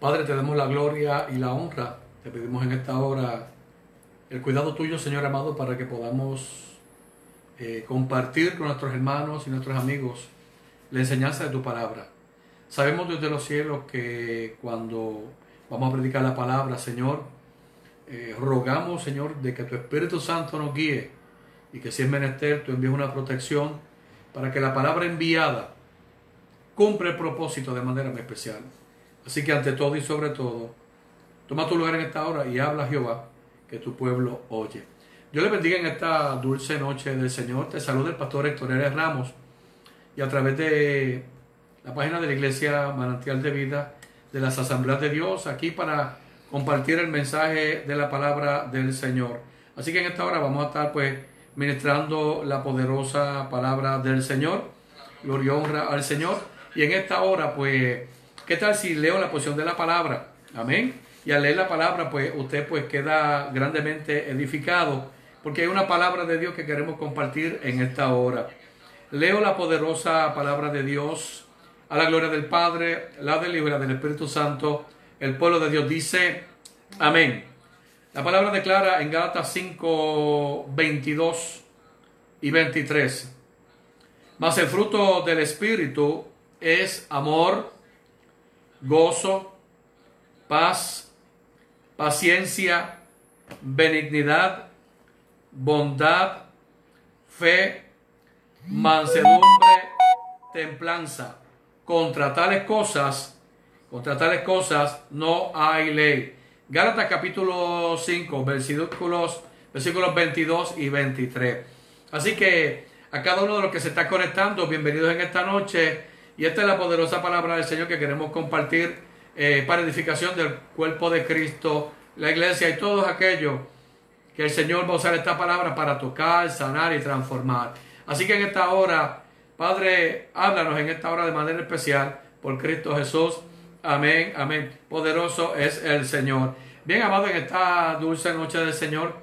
Padre, te damos la gloria y la honra. Te pedimos en esta hora el cuidado tuyo, Señor amado, para que podamos eh, compartir con nuestros hermanos y nuestros amigos la enseñanza de tu palabra. Sabemos desde los cielos que cuando vamos a predicar la palabra, Señor, eh, rogamos, Señor, de que tu Espíritu Santo nos guíe y que si es menester, tú envíes una protección para que la palabra enviada cumpla el propósito de manera muy especial. Así que ante todo y sobre todo, toma tu lugar en esta hora y habla Jehová, que tu pueblo oye. Yo le bendiga en esta dulce noche del Señor. Te saluda el pastor Héctor Eres Ramos y a través de la página de la iglesia Manantial de Vida de las Asambleas de Dios aquí para compartir el mensaje de la palabra del Señor. Así que en esta hora vamos a estar pues ministrando la poderosa palabra del Señor. Gloria y honra al Señor. Y en esta hora pues ¿Qué tal si leo la posición de la palabra? Amén. Y al leer la palabra, pues usted pues queda grandemente edificado, porque hay una palabra de Dios que queremos compartir en esta hora. Leo la poderosa palabra de Dios a la gloria del Padre, la del Hijo del Espíritu Santo. El pueblo de Dios dice, amén. La palabra declara en Gálatas 5, 22 y 23. Mas el fruto del Espíritu es amor, gozo, paz, paciencia, benignidad, bondad, fe, mansedumbre, templanza. Contra tales cosas, contra tales cosas no hay ley. Gálatas capítulo 5, versículos, versículos 22 y 23. Así que a cada uno de los que se está conectando, bienvenidos en esta noche. Y esta es la poderosa palabra del Señor que queremos compartir eh, para edificación del cuerpo de Cristo, la iglesia y todos aquellos que el Señor va a usar esta palabra para tocar, sanar y transformar. Así que en esta hora, Padre, háblanos en esta hora de manera especial por Cristo Jesús. Amén, amén. Poderoso es el Señor. Bien, amado, en esta dulce noche del Señor,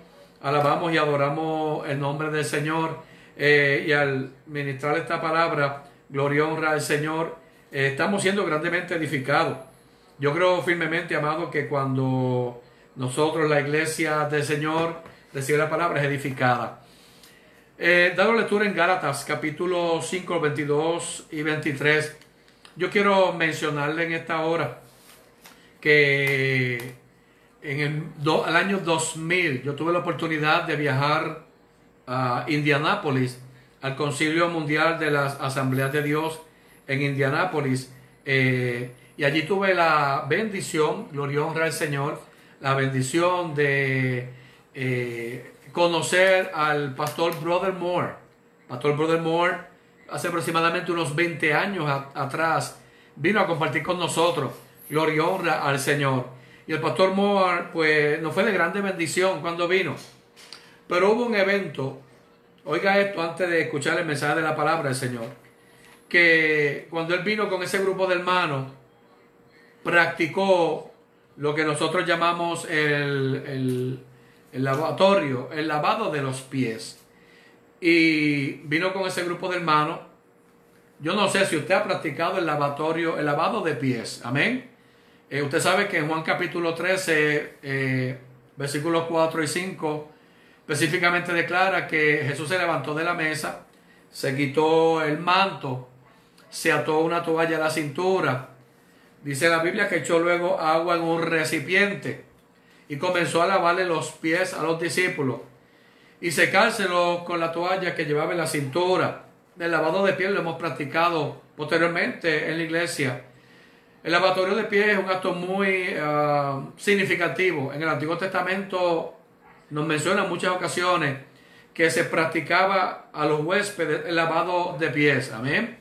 alabamos y adoramos el nombre del Señor. Eh, y al ministrar esta palabra, gloria honra al Señor, eh, estamos siendo grandemente edificados. Yo creo firmemente, amado, que cuando nosotros, la iglesia del Señor, recibe la palabra, es edificada. Eh, dado lectura en Gálatas, capítulo 5, 22 y 23, yo quiero mencionarle en esta hora que en el año 2000 yo tuve la oportunidad de viajar a Indianápolis al Concilio Mundial de las Asambleas de Dios en Indianápolis. Eh, y allí tuve la bendición, gloria honra al Señor, la bendición de eh, conocer al pastor Brother Moore. Pastor Brother Moore, hace aproximadamente unos 20 años atrás, vino a compartir con nosotros, gloria honra al Señor. Y el pastor Moore, pues, nos fue de grande bendición cuando vino. Pero hubo un evento Oiga esto antes de escuchar el mensaje de la palabra del Señor. Que cuando él vino con ese grupo de hermanos, practicó lo que nosotros llamamos el, el, lavatorio, el lavado de los pies. Y vino con ese grupo de hermanos. Yo no sé si usted ha practicado el lavatorio, el lavado de pies. Amén. Eh, usted sabe que en Juan capítulo 13, eh, versículos 4 y 5, Específicamente declara que Jesús se levantó de la mesa, se quitó el manto, se ató una toalla a la cintura. Dice la Biblia que echó luego agua en un recipiente y comenzó a lavarle los pies a los discípulos y secárselos con la toalla que llevaba en la cintura. El lavado de pies lo hemos practicado posteriormente en la iglesia. El lavatorio de pies es un acto muy ah, significativo. En el Antiguo Testamento nos menciona en muchas ocasiones que se practicaba a los huéspedes el lavado de pies. Amén.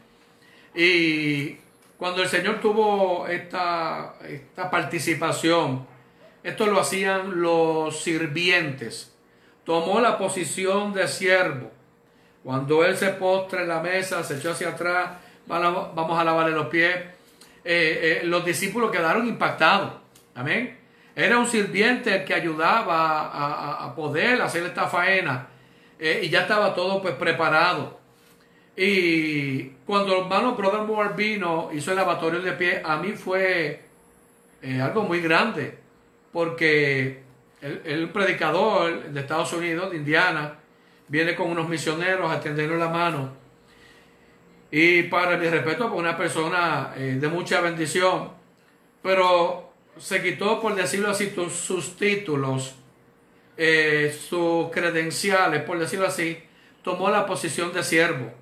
Y cuando el Señor tuvo esta, esta participación, esto lo hacían los sirvientes. Tomó la posición de siervo. Cuando Él se postra en la mesa, se echó hacia atrás, vamos a lavarle los pies. Eh, eh, los discípulos quedaron impactados. Amén. Era un sirviente que ayudaba a, poder hacer esta faena. Eh, y ya estaba todo pues preparado. Y cuando el hermano Brother Moore vino, hizo el lavatorio de pie, a mí fue eh, algo muy grande, porque el, el, predicador de Estados Unidos, de Indiana, viene con unos misioneros a tenderle la mano. Y para mi respeto, por una persona eh, de mucha bendición, pero se quitó, por decirlo así, sus títulos, eh, sus credenciales, por decirlo así, tomó la posición de siervo.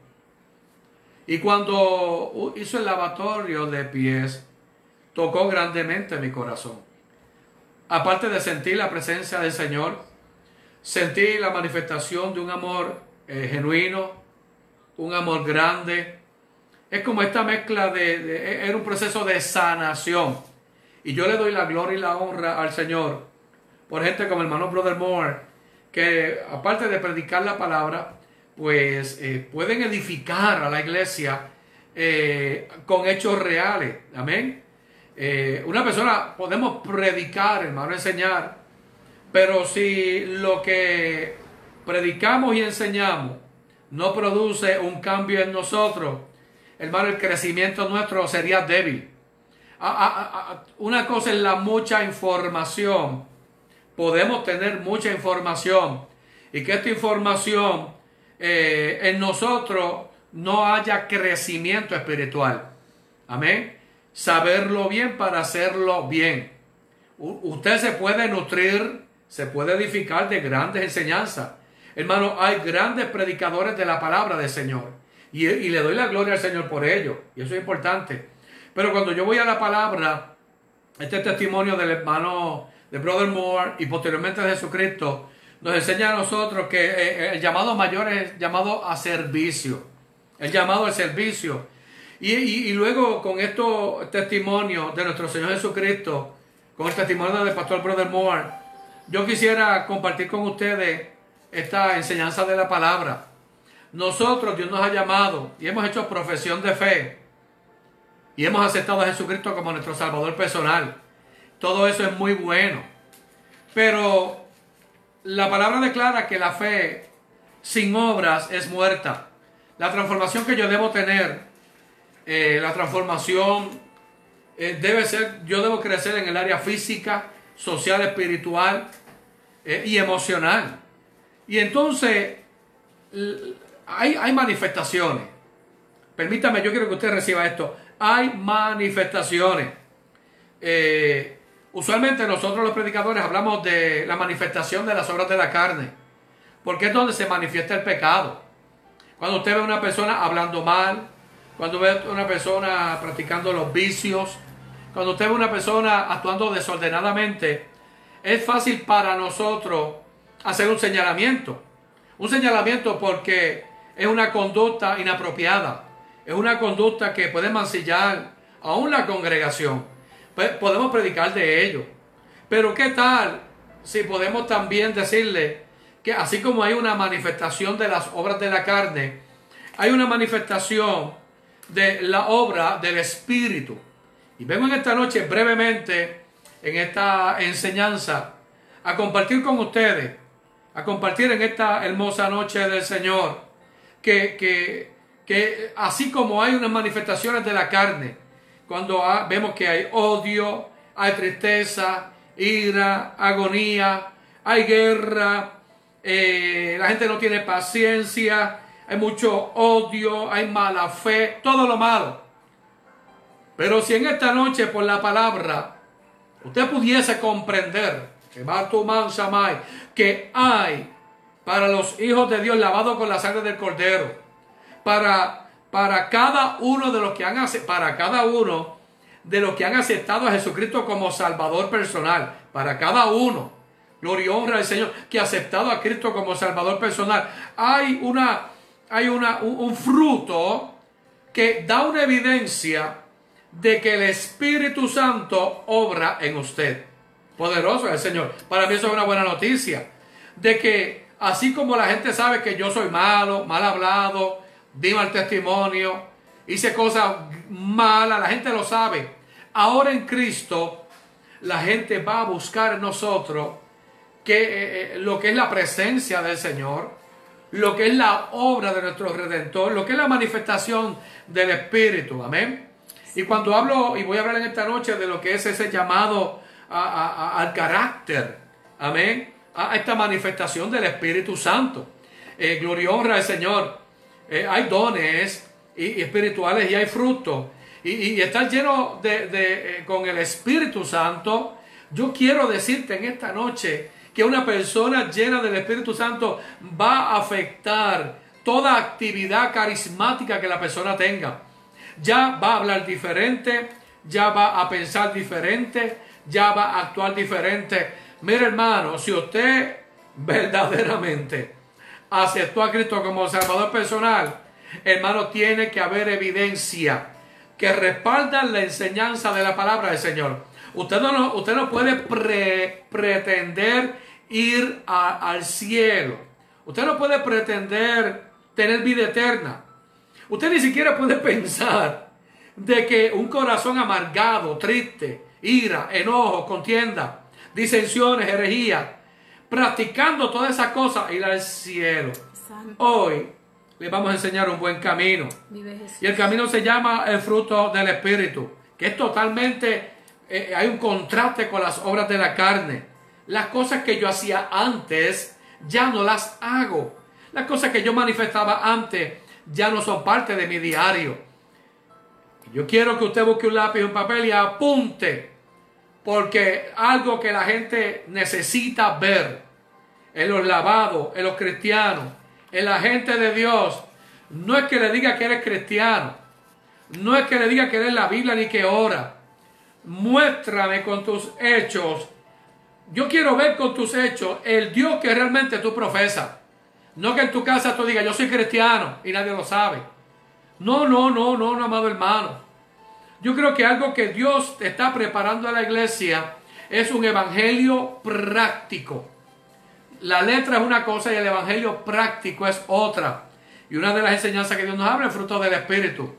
Y cuando hizo el lavatorio de pies, tocó grandemente mi corazón. Aparte de sentir la presencia del Señor, sentí la manifestación de un amor eh, genuino, un amor grande. Es como esta mezcla de, de, era un proceso de sanación. Y yo le doy la gloria y la honra al Señor por gente como el hermano Brother Moore, que aparte de predicar la palabra, pues eh, pueden edificar a la iglesia eh, con hechos reales. Amén. Eh, una persona podemos predicar, hermano, enseñar, pero si lo que predicamos y enseñamos no produce un cambio en nosotros, hermano, el crecimiento nuestro sería débil. Una cosa es la mucha información. Podemos tener mucha información y que esta información eh, en nosotros no haya crecimiento espiritual. Amén. Saberlo bien para hacerlo bien. usted se puede nutrir, se puede edificar de grandes enseñanzas. Hermano, hay grandes predicadores de la palabra del Señor. Y, y le doy la gloria al Señor por ello. Y eso es importante. Pero cuando yo voy a la palabra, este testimonio del hermano de Brother Moore y posteriormente de Jesucristo, nos enseña a nosotros que eh, eh, el llamado mayor es llamado a servicio. El llamado al servicio. Y, luego con estos testimonios de nuestro Señor Jesucristo, con el testimonio del pastor Brother Moore, yo quisiera compartir con ustedes esta enseñanza de la palabra. Nosotros, Dios nos ha llamado y hemos hecho profesión de fe y hemos aceptado a Jesucristo como nuestro Salvador personal. Todo eso es muy bueno. Pero la palabra declara que la fe sin obras es muerta. La transformación que yo debo tener, eh, la transformación eh, debe ser, yo debo crecer en el área física, social, espiritual eh, y emocional. Y entonces hay, hay manifestaciones. Permítame, yo quiero que usted reciba esto. Hay manifestaciones. Usualmente nosotros los predicadores hablamos de la manifestación de las obras de la carne, porque es donde se manifiesta el pecado. Cuando usted ve a una persona hablando mal, cuando ve a una persona practicando los vicios, cuando usted ve a una persona actuando desordenadamente, es fácil para nosotros hacer un señalamiento. Un señalamiento porque es una conducta inapropiada, es una conducta que puede mancillar aún la congregación. Pues, podemos predicar de ello. Pero ¿qué tal si podemos también decirle que así como hay una manifestación de las obras de la carne, hay una manifestación de la obra del Espíritu? Y vengo en esta noche brevemente, en esta enseñanza, a compartir con ustedes, a compartir en esta hermosa noche del Señor, que, que, que así como hay unas manifestaciones de la carne, cuando vemos que hay odio, hay tristeza, ira, agonía, hay guerra, eh, la gente no tiene paciencia, hay mucho odio, hay mala fe, todo lo malo. Pero si en esta noche por la palabra usted pudiese comprender que que hay para los hijos de Dios lavados con la sangre del cordero, para para cada uno de los que han para cada uno de los que han aceptado a Jesucristo como Salvador personal, para cada uno. Gloria y honra al Señor que ha aceptado a Cristo como Salvador personal. Hay una hay una, un, fruto que da una evidencia de que el Espíritu Santo obra en usted. Poderoso es el Señor. Para mí eso es una buena noticia. De que así como la gente sabe que yo soy malo, mal hablado, di mal testimonio, hice cosas malas, la gente lo sabe. Ahora en Cristo, la gente va a buscar en nosotros que, eh, eh, lo que es la presencia del Señor, lo que es la obra de nuestro Redentor, lo que es la manifestación del Espíritu. Amén. Y cuando hablo, y voy a hablar en esta noche de lo que es ese llamado al carácter, amén, a esta manifestación del Espíritu Santo. Eh, gloria y honra al Señor. Eh, hay dones y, espirituales y hay frutos. Y, estar lleno de, eh, con el Espíritu Santo. Yo quiero decirte en esta noche que una persona llena del Espíritu Santo va a afectar toda actividad carismática que la persona tenga. Ya va a hablar diferente, ya va a pensar diferente, ya va a actuar diferente. Mire hermano, si usted verdaderamente aceptó a Cristo como Salvador personal, hermano, tiene que haber evidencia que respalda la enseñanza de la palabra del Señor. Usted no, usted no puede pretender ir al cielo. Usted no puede pretender tener vida eterna. Usted ni siquiera puede pensar de que un corazón amargado, triste, ira, enojo, contienda, disensiones, herejía, practicando todas esas cosas, ir al cielo. Hoy le vamos a enseñar un buen camino. Y el camino se llama el fruto del Espíritu, que es totalmente, eh, hay un contraste con las obras de la carne. Las cosas que yo hacía antes, ya no las hago. Las cosas que yo manifestaba antes, ya no son parte de mi diario. Yo quiero que usted busque un lápiz y un papel y apunte, porque algo que la gente necesita ver en los lavados, en los cristianos, en la gente de Dios, no es que le diga que eres cristiano, no es que le diga que eres la Biblia ni que ora. Muéstrame con tus hechos. Yo quiero ver con tus hechos el Dios que realmente tú profesas. No que en tu casa tú digas, yo soy cristiano y nadie lo sabe. No, no, no, no, no, amado hermano. Yo creo que algo que Dios está preparando a la iglesia es un evangelio práctico. La letra es una cosa y el evangelio práctico es otra. Y una de las enseñanzas que Dios nos habla es fruto del Espíritu.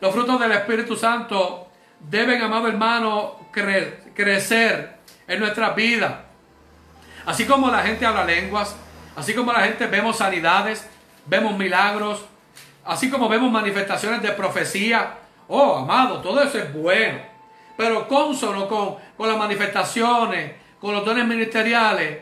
Los frutos del Espíritu Santo deben, amado hermano, crecer en nuestra vida. Así como la gente habla lenguas, Así como la gente vemos sanidades, vemos milagros, así como vemos manifestaciones de profecía. Oh, amado, todo eso es bueno. Pero consono con, con las manifestaciones, con los dones ministeriales,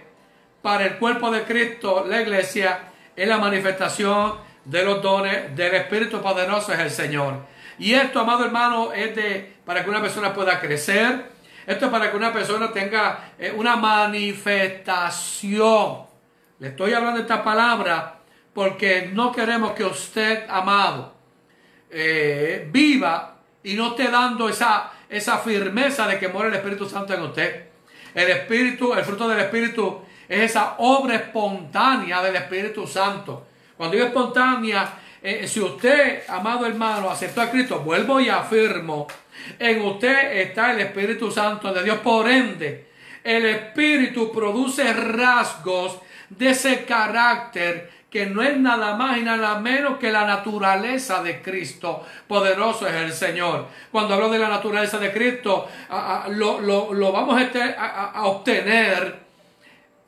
para el cuerpo de Cristo, la iglesia, es la manifestación de los dones del Espíritu poderoso es el Señor. Y esto, amado hermano, es de para que una persona pueda crecer. Esto es para que una persona tenga eh, una manifestación le estoy hablando esta palabra porque no queremos que usted, amado, eh, viva y no esté dando esa, esa firmeza de que muere el Espíritu Santo en usted. El Espíritu, el fruto del Espíritu es esa obra espontánea del Espíritu Santo. Cuando digo espontánea, eh, si usted, amado hermano, aceptó a Cristo, vuelvo y afirmo, en usted está el Espíritu Santo de Dios. Por ende, el Espíritu produce rasgos de ese carácter que no es nada más y nada menos que la naturaleza de Cristo. Poderoso es el Señor. Cuando hablo de la naturaleza de Cristo, lo, vamos este, a, a, obtener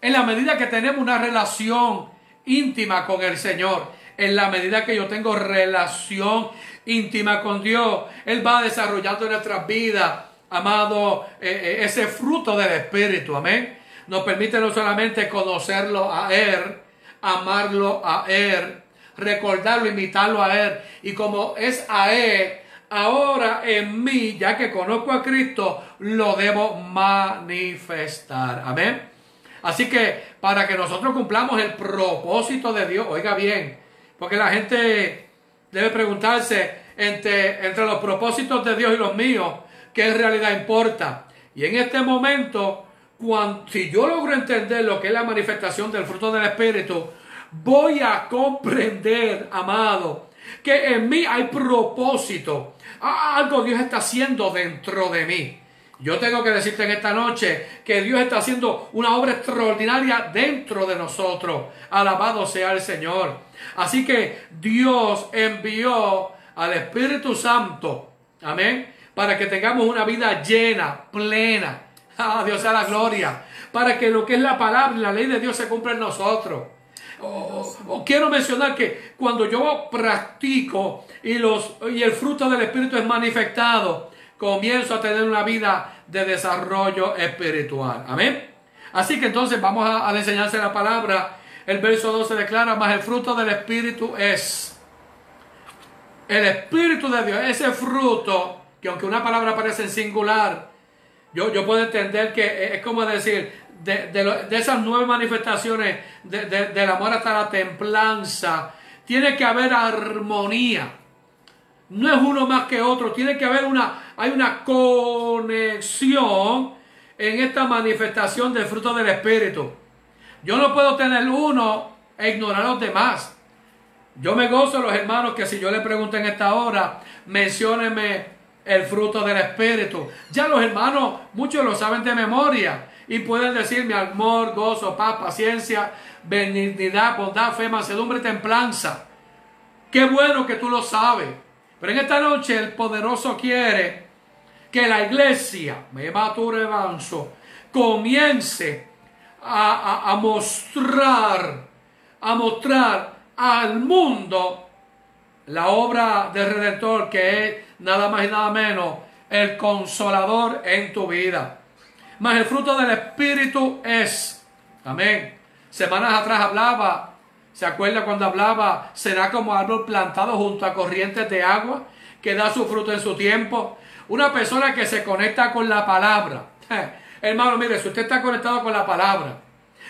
en la medida que tenemos una relación íntima con el Señor. En la medida que yo tengo relación íntima con Dios, Él va desarrollando en nuestras vidas, amado, eh, eh, ese fruto del Espíritu. Amén nos permite no solamente conocerlo a Él, amarlo a Él, recordarlo, imitarlo a Él. Y como es a Él, ahora en mí, ya que conozco a Cristo, lo debo manifestar. Amén. Así que para que nosotros cumplamos el propósito de Dios, oiga bien, porque la gente debe preguntarse entre, entre los propósitos de Dios y los míos, ¿qué en realidad importa? Y en este momento cuando, si yo logro entender lo que es la manifestación del fruto del Espíritu, voy a comprender, amado, que en mí hay propósito. Algo Dios está haciendo dentro de mí. Yo tengo que decirte en esta noche que Dios está haciendo una obra extraordinaria dentro de nosotros. Alabado sea el Señor. Así que Dios envió al Espíritu Santo, amén, para que tengamos una vida llena, plena, Ah, Dios sea la gloria. Para que lo que es la palabra y la ley de Dios se cumpla en nosotros. O, quiero mencionar que cuando yo practico y, los, y el fruto del Espíritu es manifestado, comienzo a tener una vida de desarrollo espiritual. Amén. Así que entonces vamos a, a la de palabra. El verso 12 declara, más el fruto del Espíritu es el Espíritu de Dios, ese fruto, que aunque una palabra parece en singular, yo, yo puedo entender que es como decir, de, de, esas nueve manifestaciones del amor hasta la templanza, tiene que haber armonía. No es uno más que otro, tiene que haber una, hay una conexión en esta manifestación del fruto del Espíritu. Yo no puedo tener uno e ignorar a los demás. Yo me gozo los hermanos que si yo le pregunto en esta hora, mencióneme el fruto del Espíritu. Ya los hermanos, muchos lo saben de memoria y pueden decirme amor, gozo, paz, paciencia, benignidad, bondad, fe, mansedumbre, templanza. Qué bueno que tú lo sabes. Pero en esta noche el poderoso quiere que la iglesia, me tu revanso, comience a, a, mostrar, a mostrar al mundo la obra del Redentor que es nada más y nada menos el consolador en tu vida. Mas el fruto del Espíritu es, amén. Semanas atrás hablaba, ¿se acuerda cuando hablaba? Será como árbol plantado junto a corrientes de agua que da su fruto en su tiempo. Una persona que se conecta con la palabra. hermano, mire, si usted está conectado con la palabra,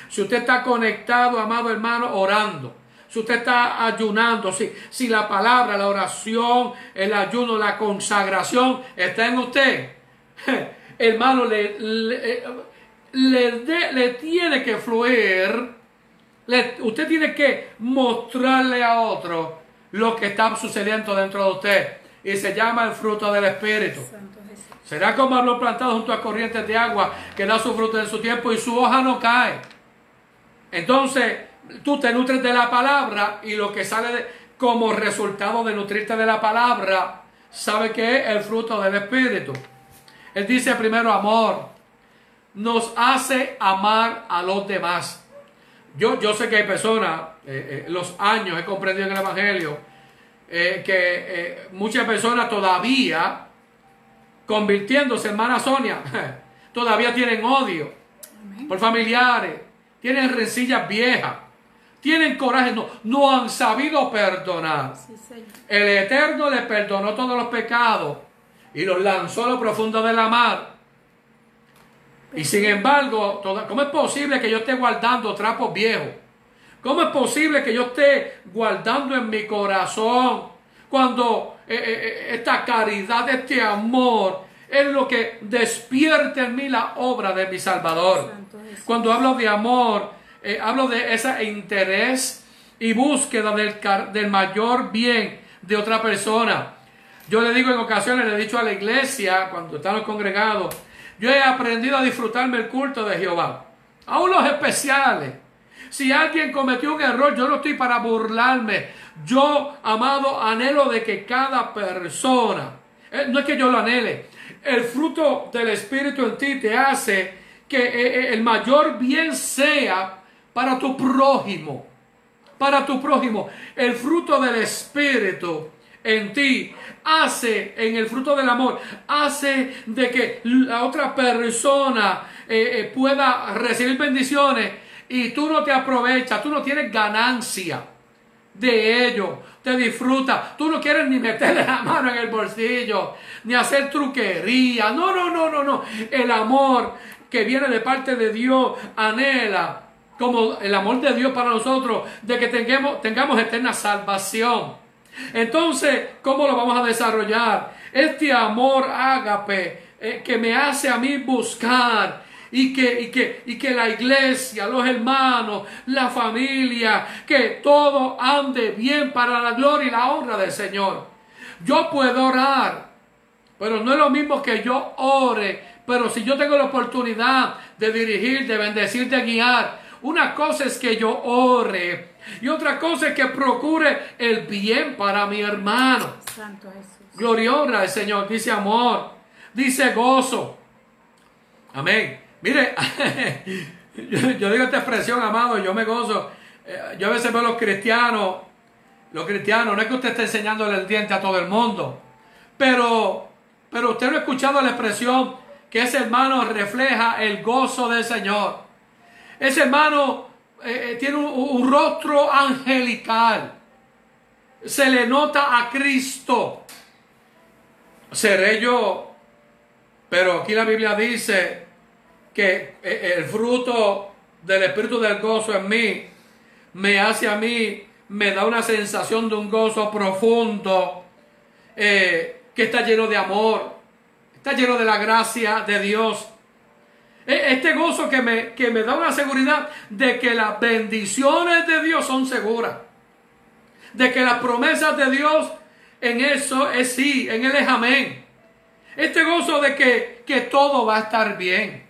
si usted está conectado, amado hermano, orando, si usted está ayunando, si, si la palabra, la oración, el ayuno, la consagración está en usted, hermano, le, le, le, tiene que fluir, usted tiene que mostrarle a otro lo que está sucediendo dentro de usted. Y se llama el fruto del Espíritu. Será como árbol plantado junto a corrientes de agua que da su fruto en su tiempo y su hoja no cae. Entonces, tú te nutres de la palabra y lo que sale como resultado de nutrirte de la palabra, sabe que es el fruto del Espíritu. Él dice primero amor. Nos hace amar a los demás. Yo, yo sé que hay personas, eh, eh, los años he comprendido en el Evangelio, eh, que muchas personas todavía, convirtiéndose, hermana Sonia, todavía tienen odio por familiares, tienen rencillas viejas, tienen coraje, no, no han sabido perdonar. el Eterno les perdonó todos los pecados y los lanzó a lo profundo de la mar. Y sin embargo, ¿cómo es posible que yo esté guardando trapos viejos? ¿Cómo es posible que yo esté guardando en mi corazón cuando eh, eh, eh, esta caridad, este amor es lo que despierta en mí la obra de mi Salvador? Cuando hablo de amor, hablo de ese interés y búsqueda del, del mayor bien de otra persona. Yo le digo en ocasiones, le he dicho a la iglesia, cuando estamos congregados, yo he aprendido a disfrutarme el culto de Jehová. Aún los especiales. Si alguien cometió un error, yo no estoy para burlarme. Yo, amado, anhelo de que cada persona, eh, no es que yo lo anhele, el fruto del Espíritu en ti te hace que eh, eh, el mayor bien sea para tu prójimo. Para tu prójimo. El fruto del Espíritu en ti, hace en el fruto del amor, hace de que la otra persona eh, eh, pueda recibir bendiciones y tú no te aprovechas, tú no tienes ganancia de ello, te disfruta, tú no quieres ni meterle la mano en el bolsillo, ni hacer truquería, no, no, no, no, no, el amor que viene de parte de Dios anhela como el amor de Dios para nosotros, de que tengamos, tengamos eterna salvación. Entonces, ¿cómo lo vamos a desarrollar? Este amor ágape eh, que me hace a mí buscar y que, y, que, y que la iglesia, los hermanos, la familia, que todo ande bien para la gloria y la honra del Señor. Yo puedo orar, pero no es lo mismo que yo ore, pero si yo tengo la oportunidad de dirigir, de bendecir, de guiar, una cosa es que yo ore y otra cosa es que procure el bien para mi hermano. Santo Jesús. Gloria honra al Señor. Dice amor. Dice gozo. Amén. Mire, yo, digo esta expresión, amado, yo me gozo. Eh, yo a veces veo a los cristianos, los cristianos, no es que usted esté enseñándole el diente a todo el mundo, pero Pero usted no ha escuchado la expresión que ese hermano refleja el gozo del Señor. Ese hermano eh, eh, tiene un, un rostro angelical. Se le nota a Cristo. Seré yo. Pero aquí la Biblia dice que eh, el fruto del Espíritu del gozo en mí me hace a mí, me da una sensación de un gozo profundo que está lleno de amor, está lleno de la gracia de Dios. Este gozo que me, que me da una seguridad de que las bendiciones de Dios son seguras. De que las promesas de Dios en eso es sí, en Él es amén. Este gozo de que, que todo va a estar bien.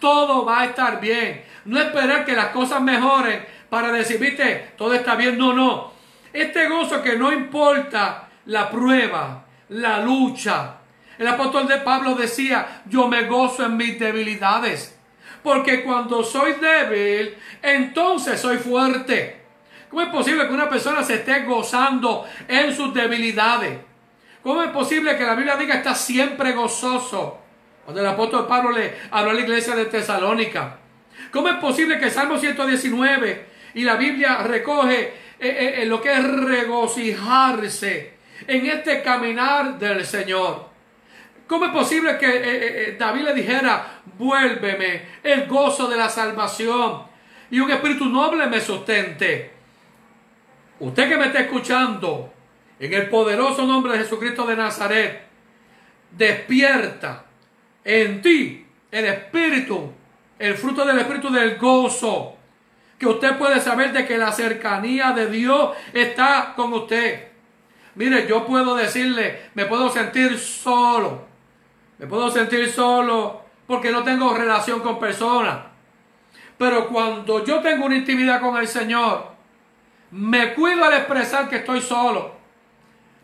Todo va a estar bien. No esperar que las cosas mejoren para decir, viste, todo está bien. No, no. Este gozo que no importa la prueba, la lucha, el apóstol de Pablo decía, yo me gozo en mis debilidades, porque cuando soy débil, entonces soy fuerte. ¿Cómo es posible que una persona se esté gozando en sus debilidades? ¿Cómo es posible que la Biblia diga está siempre gozoso? Cuando el apóstol Pablo le habló a la iglesia de Tesalónica. ¿Cómo es posible que Salmo 119 y la Biblia recoge eh, eh, eh, lo que es regocijarse en este caminar del Señor? ¿Cómo es posible que eh, eh, eh, David le dijera, vuélveme el gozo de la salvación y un espíritu noble me sustente? Usted que me está escuchando, en el poderoso nombre de Jesucristo de Nazaret, despierta en ti el espíritu, el fruto del espíritu del gozo, que usted puede saber de que la cercanía de Dios está con usted. Mire, yo puedo decirle, me puedo sentir solo me puedo sentir solo porque no tengo relación con personas. Pero cuando yo tengo una intimidad con el Señor, me cuido al expresar que estoy solo.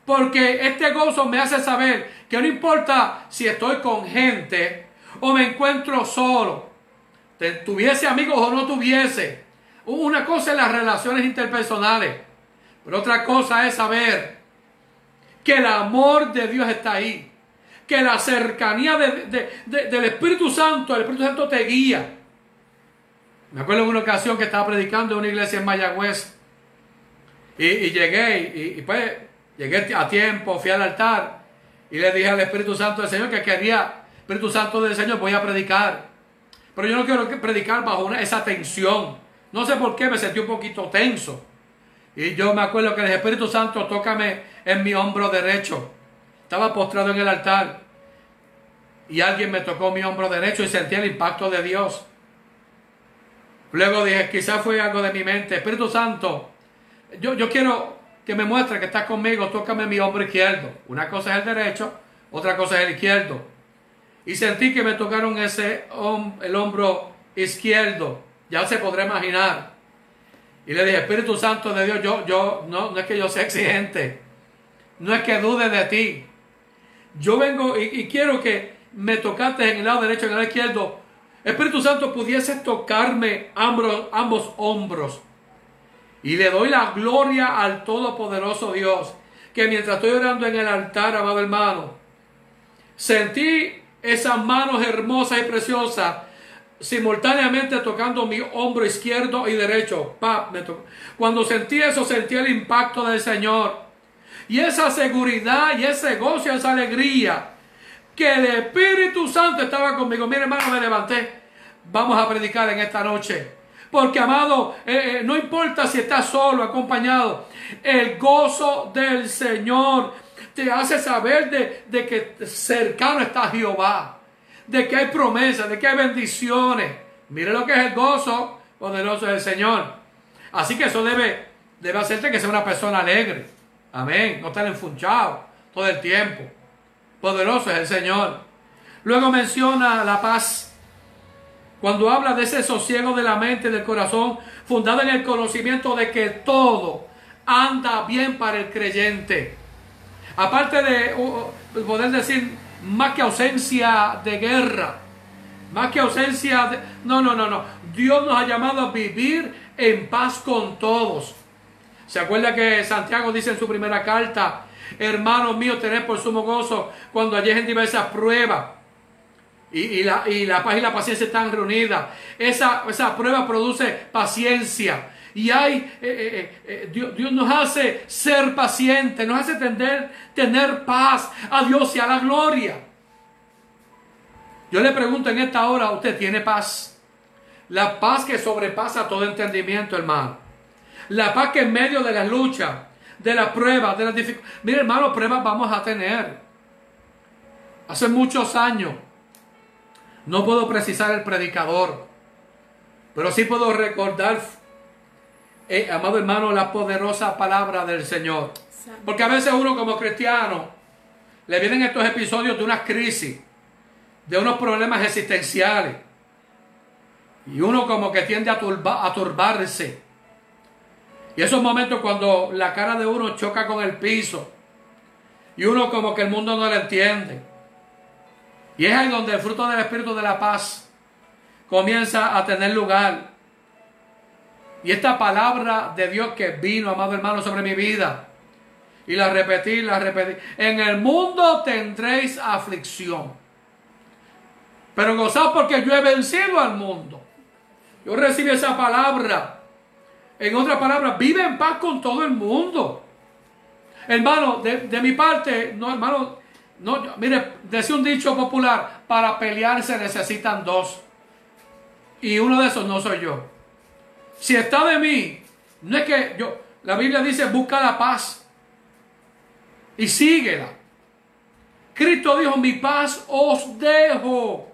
Porque este gozo me hace saber que no importa si estoy con gente o me encuentro solo, tuviese amigos o no tuviese. Una cosa es las relaciones interpersonales, pero otra cosa es saber que el amor de Dios está ahí que la cercanía del Espíritu Santo, el Espíritu Santo te guía. Me acuerdo en una ocasión que estaba predicando en una iglesia en Mayagüez y, llegué y, pues llegué a tiempo, fui al altar y le dije al Espíritu Santo del Señor que quería, Espíritu Santo del Señor, voy a predicar. Pero yo no quiero predicar bajo esa tensión. No sé por qué me sentí un poquito tenso. Y yo me acuerdo que el Espíritu Santo tócame en mi hombro derecho. Estaba postrado en el altar y alguien me tocó mi hombro derecho y sentí el impacto de Dios. Luego dije, quizás fue algo de mi mente. Espíritu Santo, yo, yo quiero que me muestre que estás conmigo, tócame mi hombro izquierdo. Una cosa es el derecho, otra cosa es el izquierdo. Y sentí que me tocaron ese el hombro izquierdo. Ya se podrá imaginar. Y le dije, Espíritu Santo de Dios, yo, yo, no, no es que yo sea exigente. No es que dude de ti. Yo vengo y, quiero que me tocaste en el lado derecho en el lado izquierdo. Espíritu Santo, pudiese tocarme ambos, ambos hombros. Y le doy la gloria al Todopoderoso Dios. Que mientras estoy orando en el altar, amado hermano, sentí esas manos hermosas y preciosas simultáneamente tocando mi hombro izquierdo y derecho. Cuando sentí eso, sentí el impacto del Señor y esa seguridad y ese gozo y esa alegría que el Espíritu Santo estaba conmigo. Mire hermano, me levanté. Vamos a predicar en esta noche. Porque amado, eh, eh, no importa si estás solo, acompañado, el gozo del Señor te hace saber de, de que cercano está Jehová, de que hay promesas, de que hay bendiciones. Mire lo que es el gozo poderoso del Señor. Así que eso debe, debe hacerte que sea una persona alegre. Amén. No estar enfunchado todo el tiempo. Poderoso es el Señor. Luego menciona la paz. Cuando habla de ese sosiego de la mente y del corazón, fundado en el conocimiento de que todo anda bien para el creyente. Aparte de poder decir más que ausencia de guerra, más que ausencia de... No, no, no, no. Dios nos ha llamado a vivir en paz con todos. ¿Se acuerda que Santiago dice en su primera carta, hermanos míos, tener por sumo gozo cuando en diversas pruebas. Y, la, y, la, paz y la paciencia están reunidas. Esa, prueba produce paciencia. Y hay, eh, eh, eh, Dios, nos hace ser pacientes, nos hace tener paz a Dios y a la gloria. Yo le pregunto en esta hora, ¿usted tiene paz? La paz que sobrepasa todo entendimiento, hermano. La paz que en medio de la lucha, de la prueba, de las dificultades. Mire, hermano, pruebas vamos a tener. Hace muchos años, no puedo precisar el predicador, pero sí puedo recordar eh, amado hermano, la poderosa palabra del Señor. Porque a veces uno como cristiano le vienen estos episodios de una crisis, de unos problemas existenciales. Y uno como que tiende a, a turbarse. Y esos momentos cuando la cara de uno choca con el piso. Y uno como que el mundo no le entiende. Y es ahí donde el fruto del Espíritu de la paz comienza a tener lugar. Y esta palabra de Dios que vino, amado hermano, sobre mi vida. Y la repetí, la repetí. En el mundo tendréis aflicción. Pero gozad porque yo he vencido al mundo. Yo recibí esa palabra. En otra palabra, vive en paz con todo el mundo. Hermano, de, mi parte, no, hermano, no, mire, decía un dicho popular, para pelear se necesitan dos. Y uno de esos no soy yo. Si está de mí, no es que yo, la Biblia dice, busca la paz y síguela. Cristo dijo, mi paz os dejo.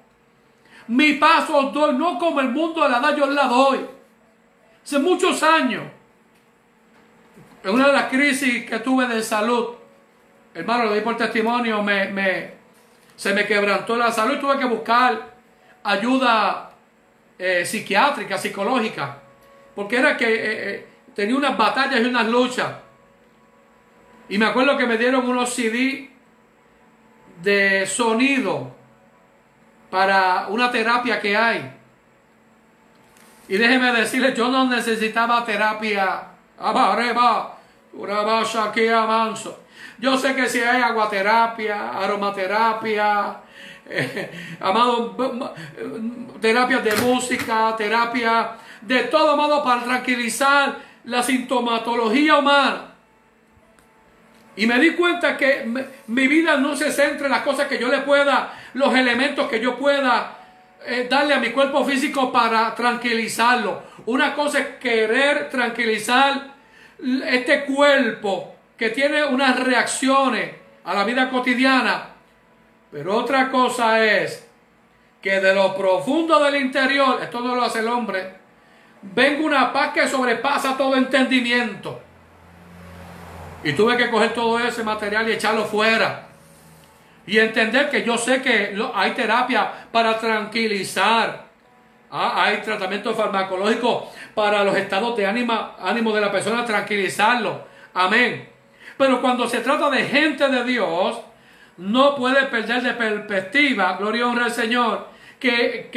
Mi paz os doy, no como el mundo la da, yo la doy. Hace muchos años, en una de las crisis que tuve de salud, hermano, lo di por testimonio, me, me, se me quebrantó la salud y tuve que buscar ayuda eh, psiquiátrica, psicológica. Porque era que eh, eh, tenía unas batallas y unas luchas. Y me acuerdo que me dieron unos CD de sonido para una terapia que hay. Y déjeme decirle, yo no necesitaba terapia. Yo sé que si hay aguaterapia, aromaterapia, eh, amado, terapias de música, terapia de todo modo para tranquilizar la sintomatología humana. Y me di cuenta que mi vida no se centra en las cosas que yo le pueda, los elementos que yo pueda darle a mi cuerpo físico para tranquilizarlo. Una cosa es querer tranquilizar este cuerpo que tiene unas reacciones a la vida cotidiana. Pero otra cosa es que de lo profundo del interior, esto no lo hace el hombre, venga una paz que sobrepasa todo entendimiento. Y tuve que coger todo ese material y echarlo fuera. Y entender que yo sé que hay terapia para tranquilizar. Ah, hay tratamiento farmacológico para los estados de ánimo, ánimo de la persona, tranquilizarlo. Amén. Pero cuando se trata de gente de Dios, no puede perder de perspectiva, gloria y honra al Señor, que,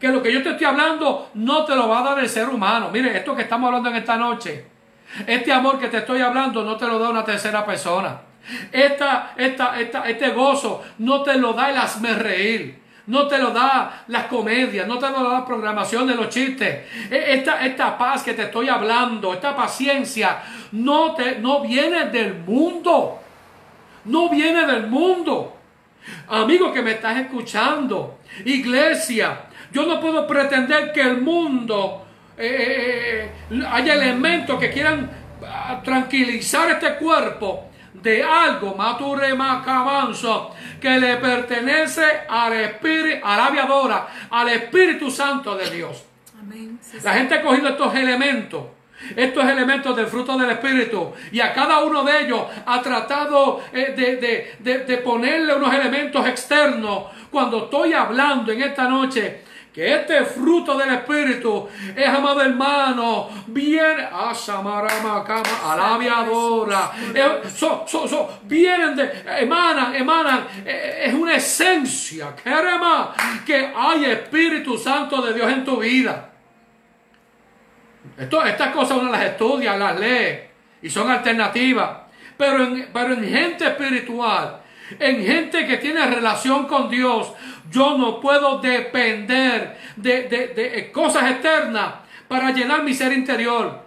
lo que yo te estoy hablando no te lo va a dar el ser humano. Mire, esto que estamos hablando en esta noche, este amor que te estoy hablando no te lo da una tercera persona. Esta, esta, esta, este gozo no te lo da el hazme reír. No te lo da las comedias, no te lo da la programación de los chistes. E, esta, esta paz que te estoy hablando, esta paciencia, no, te, no viene del mundo. No viene del mundo. Amigo que me estás escuchando, iglesia, yo no puedo pretender que el mundo eh, eh, haya elementos que quieran ah, tranquilizar este cuerpo de algo, mature macabanzo, que le pertenece al Espíritu, a la aviadora, al Espíritu Santo de Dios. La gente ha cogido estos elementos estos elementos del fruto del Espíritu y a cada uno de ellos ha tratado eh, de, ponerle unos elementos externos. Cuando estoy hablando en esta noche que este fruto del Espíritu es, amado hermano, viene a a la aviadora, vienen de, emanan, emanan, eh, es una esencia, que hay Espíritu Santo de Dios en tu vida. Estas cosas uno las estudia, las lee y son alternativas. Pero en, pero en gente espiritual, en gente que tiene relación con Dios, yo no puedo depender de, de, de cosas externas para llenar mi ser interior.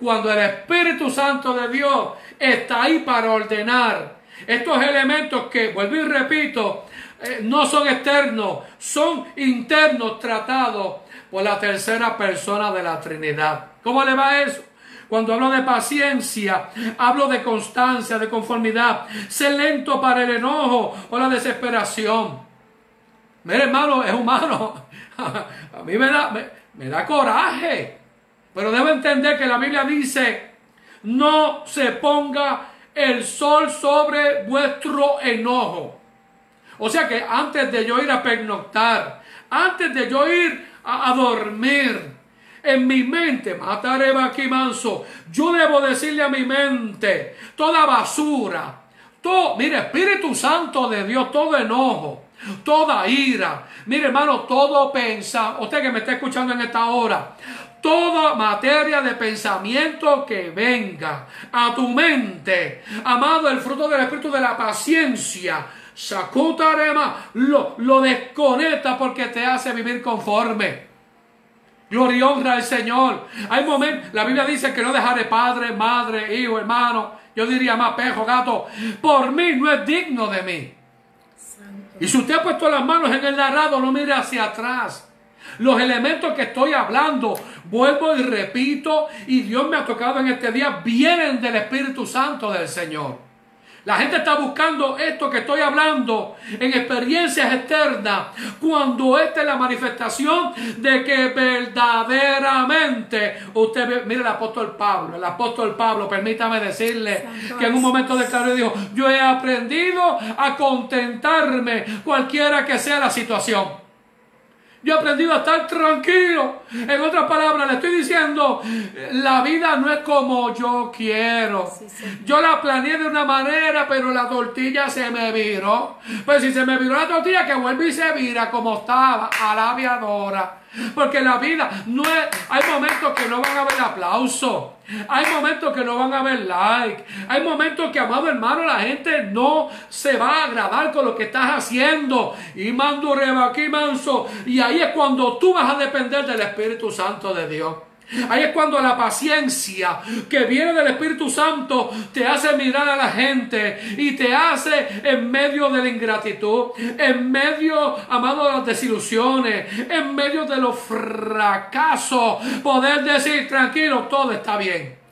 Cuando el Espíritu Santo de Dios está ahí para ordenar estos elementos que, vuelvo y repito, eh, no son externos, son internos tratados por la tercera persona de la Trinidad. ¿Cómo le va eso? Cuando hablo de paciencia, hablo de constancia, de conformidad. Sé lento para el enojo o la desesperación. Mire, hermano, es humano. A mí me da, me da coraje. Pero debo entender que la Biblia dice, no se ponga el sol sobre vuestro enojo. O sea que antes de yo ir a pernoctar, antes de yo ir a, dormir, en mi mente, mataré aquí manso, yo debo decirle a mi mente, toda basura, todo, mire, Espíritu Santo de Dios, todo enojo, toda ira, mire hermano, todo pensa, usted que me está escuchando en esta hora, toda materia de pensamiento que venga a tu mente, amado, el fruto del Espíritu de la paciencia, Sakutarema lo, lo desconecta porque te hace vivir conforme. Gloria y honra al Señor. Hay momentos, la Biblia dice que no dejaré padre, madre, hijo, hermano. Yo diría más pejo, gato. Por mí no es digno de mí. Y si usted ha puesto las manos en el narrado, no mire hacia atrás. Los elementos que estoy hablando, vuelvo y repito, y Dios me ha tocado en este día, vienen del Espíritu Santo del Señor. La gente está buscando esto que estoy hablando en experiencias externas, cuando esta es la manifestación de que verdaderamente usted mire el apóstol Pablo, el apóstol Pablo, permítame decirle que en un momento de claro dijo, yo he aprendido a contentarme cualquiera que sea la situación. Yo he aprendido a estar tranquilo. En otras palabras, le estoy diciendo, la vida no es como yo quiero. Yo la planeé de una manera, pero la tortilla se me viró. Pues si se me viró la tortilla, que vuelve y se vira como estaba, a la aviadora. Porque la vida no es, hay momentos que no van a haber aplauso. Hay momentos que no van a haber like. Hay momentos que, amado hermano, la gente no se va a agradar con lo que estás haciendo. Y mando aquí manso. Y ahí es cuando tú vas a depender del Espíritu Santo de Dios. Ahí es cuando la paciencia que viene del Espíritu Santo te hace mirar a la gente y te hace en medio de la ingratitud, en medio, amado, de las desilusiones, en medio de los fracasos, poder decir tranquilo, todo está bien.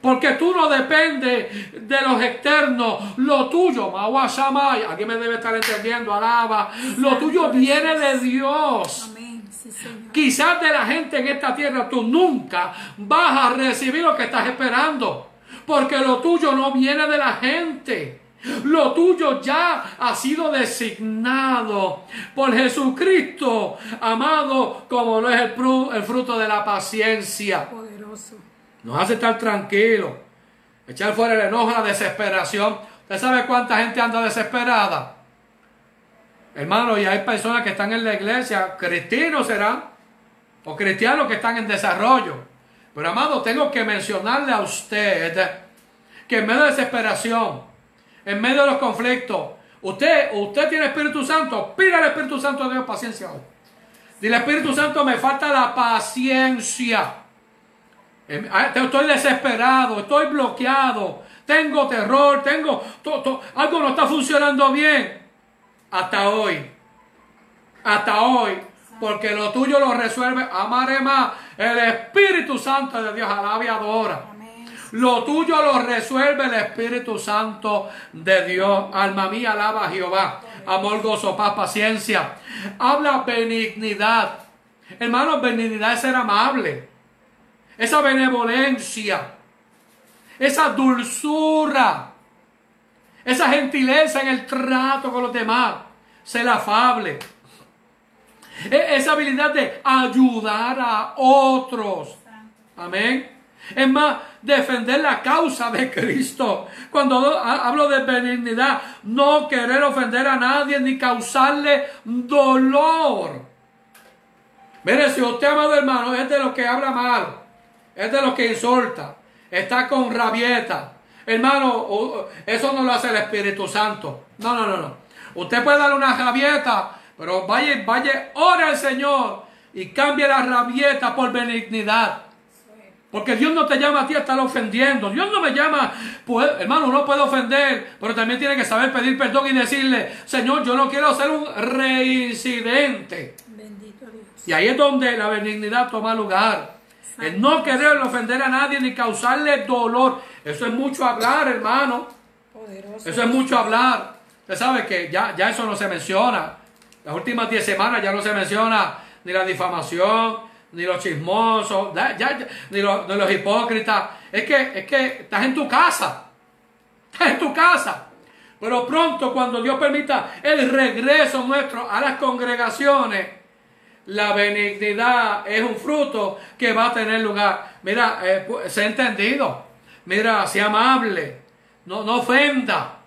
Porque tú no dependes de los externos. Lo tuyo, aquí me debe estar entendiendo, alaba. Lo tuyo viene de Dios. Quizás de la gente en esta tierra tú nunca vas a recibir lo que estás esperando. Porque lo tuyo no viene de la gente. Lo tuyo ya ha sido designado por Jesucristo, amado, como lo es el, fruto de la paciencia. Poderoso. Nos hace estar tranquilos. Echar fuera el enojo, la desesperación. ¿Usted sabe cuánta gente anda desesperada? Hermano, y hay personas que están en la iglesia, cristianos serán, o cristianos que están en desarrollo. Pero amado, tengo que mencionarle a usted que en medio de desesperación, en medio de los conflictos, usted, usted tiene Espíritu Santo, pida al Espíritu Santo de Dios paciencia hoy. Dile Espíritu Santo, me falta la paciencia. Em, ah, estoy desesperado, estoy bloqueado, tengo terror, tengo algo no está funcionando bien hasta hoy. Hasta hoy. Porque lo tuyo lo resuelve. Amaré más. El Espíritu Santo de Dios alaba y adora. Lo tuyo lo resuelve el Espíritu Santo de Dios. Alma mía, alaba a Jehová. Amor, gozo, paz, paciencia. Habla benignidad. Hermanos, benignidad es ser amable. Esa benevolencia. Esa dulzura esa gentileza en el trato con los demás, ser afable, e-, esa habilidad de ayudar a otros. Amén. Es más, defender la causa de Cristo. Cuando hablo de benignidad, no querer ofender a nadie ni causarle dolor. Mire, si usted, amado hermano, es de los que habla mal, es de los que insulta, está con rabieta, Hermano, eso no lo hace el Espíritu Santo. No, no, no, no. Usted puede darle una rabieta, pero vaya, vaya, ora al Señor y cambie la rabieta por benignidad. Porque Dios no te llama a ti a estar ofendiendo. Dios no me llama, pues, hermano, uno puede ofender, pero también tiene que saber pedir perdón y decirle, Señor, yo no quiero ser un reincidente. Bendito Dios. Y ahí es donde la benignidad toma lugar. El no querer ofender a nadie ni causarle dolor. Eso es mucho hablar, hermano. Eso es mucho hablar. Usted sabe que ya, ya eso no se menciona. Las últimas 10 semanas ya no se menciona ni la difamación, ni los chismosos, ni, los, los, hipócritas. Es que, es que estás en tu casa. Estás en tu casa. Pero pronto, cuando Dios permita el regreso nuestro a las congregaciones, la benignidad es un fruto que va a tener lugar. Mira, eh, se ha entendido. Mira, sea amable. No, no ofenda.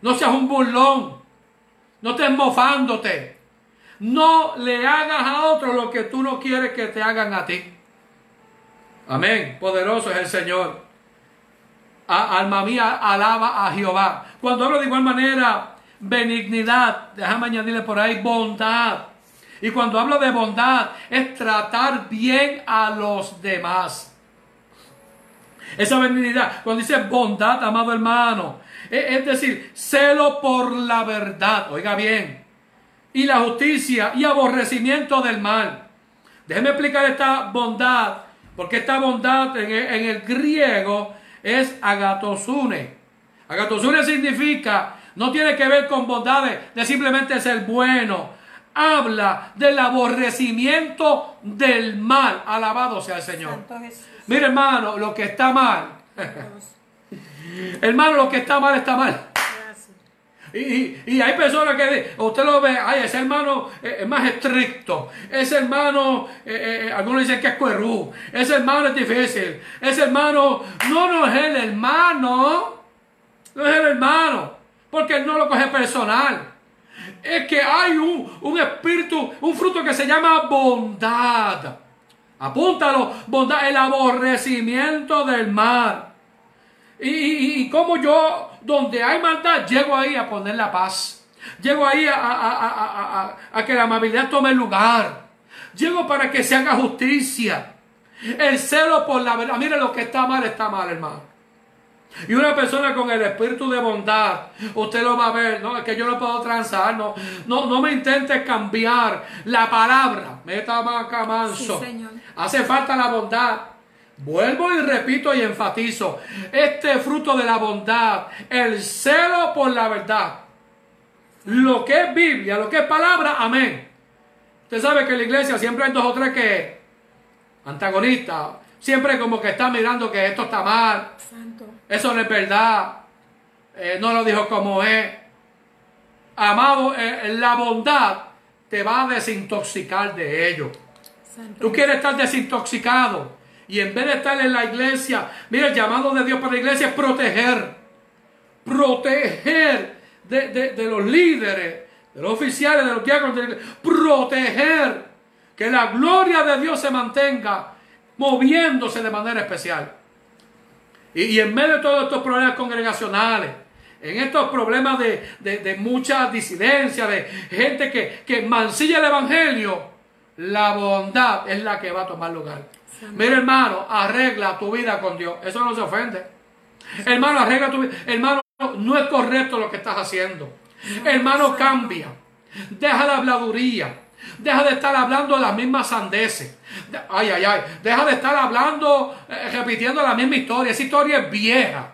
No seas un burlón. No estés mofándote. No le hagas a otro lo que tú no quieres que te hagan a ti. Amén. Poderoso es el Señor. alma mía, alaba a Jehová. Cuando hablo de igual manera, benignidad, déjame añadirle por ahí bondad. Y cuando hablo de bondad, es tratar bien a los demás. Esa benignidad, cuando dice bondad, amado hermano, es decir, celo por la verdad. Oiga bien, y la justicia y aborrecimiento del mal. Déjeme explicar esta bondad, porque esta bondad en el, griego es agatosune. Agatosune significa, no tiene que ver con bondades de simplemente ser bueno. Habla del aborrecimiento del mal. Alabado sea el Señor. Mire hermano, lo que está mal. hermano, lo que está mal está mal. Y, hay personas que usted lo ve, ay, ese hermano es más estricto, ese hermano, eh, eh, algunos dicen que es cuerú, ese hermano es difícil, ese hermano, no, no es el hermano, no es el hermano, porque él no lo coge personal. Es que hay un, un espíritu, un fruto que se llama bondad. Apúntalo, bondad, el aborrecimiento del mal. Y, como yo, donde hay maldad, llego ahí a poner la paz. Llego ahí a, que la amabilidad tome lugar. Llego para que se haga justicia. El celo por la verdad. Mire, lo que está mal, está mal, hermano. Y una persona con el espíritu de bondad, usted lo va a ver, no, es que yo no puedo transar, no, no, no me intente cambiar la palabra. Meta maca manso. Hace falta la bondad. Vuelvo y repito y enfatizo, este fruto de la bondad, el celo por la verdad, lo que es Biblia, lo que es palabra, amén. Usted sabe que en la iglesia siempre hay dos o tres que antagonistas, siempre como que están mirando que esto está mal, eso no es verdad, eh, no lo dijo como es. Amado, eh, la bondad te va a desintoxicar de ello. Tú quieres estar desintoxicado. Y en vez de estar en la iglesia, mira, el llamado de Dios para la iglesia es proteger. Proteger de, los líderes, de los oficiales, de los diáconos de la iglesia. Proteger que la gloria de Dios se mantenga moviéndose de manera especial. Y, en medio de todos estos problemas congregacionales, en estos problemas de, de, mucha disidencia, de gente que, que mancilla el Evangelio, la bondad es la que va a tomar lugar. Mira, hermano, arregla tu vida con Dios. Eso no se ofende. Hermano, arregla tu vida. Hermano, no es correcto lo que estás haciendo. Hermano, cambia. Deja la habladuría. Deja de estar hablando las mismas sandeces. Ay, ay, ay. Deja de estar hablando, eh, repitiendo la misma historia. Esa historia es vieja.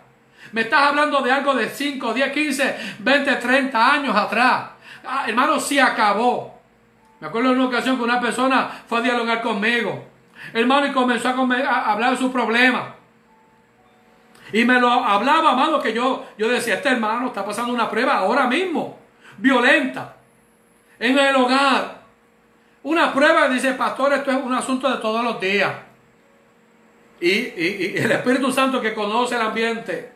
Me estás hablando de algo de 5, 10, 15, 20, 30 años atrás. Ah, hermano, sí acabó. Me acuerdo de una ocasión que una persona fue a dialogar conmigo. Hermano, y comenzó a, hablar de su problema. Y me lo hablaba, amado, que yo, yo decía, este hermano está pasando una prueba ahora mismo, violenta, en el hogar. Una prueba, dice pastor, esto es un asunto de todos los días. Y, y el Espíritu Santo que conoce el ambiente,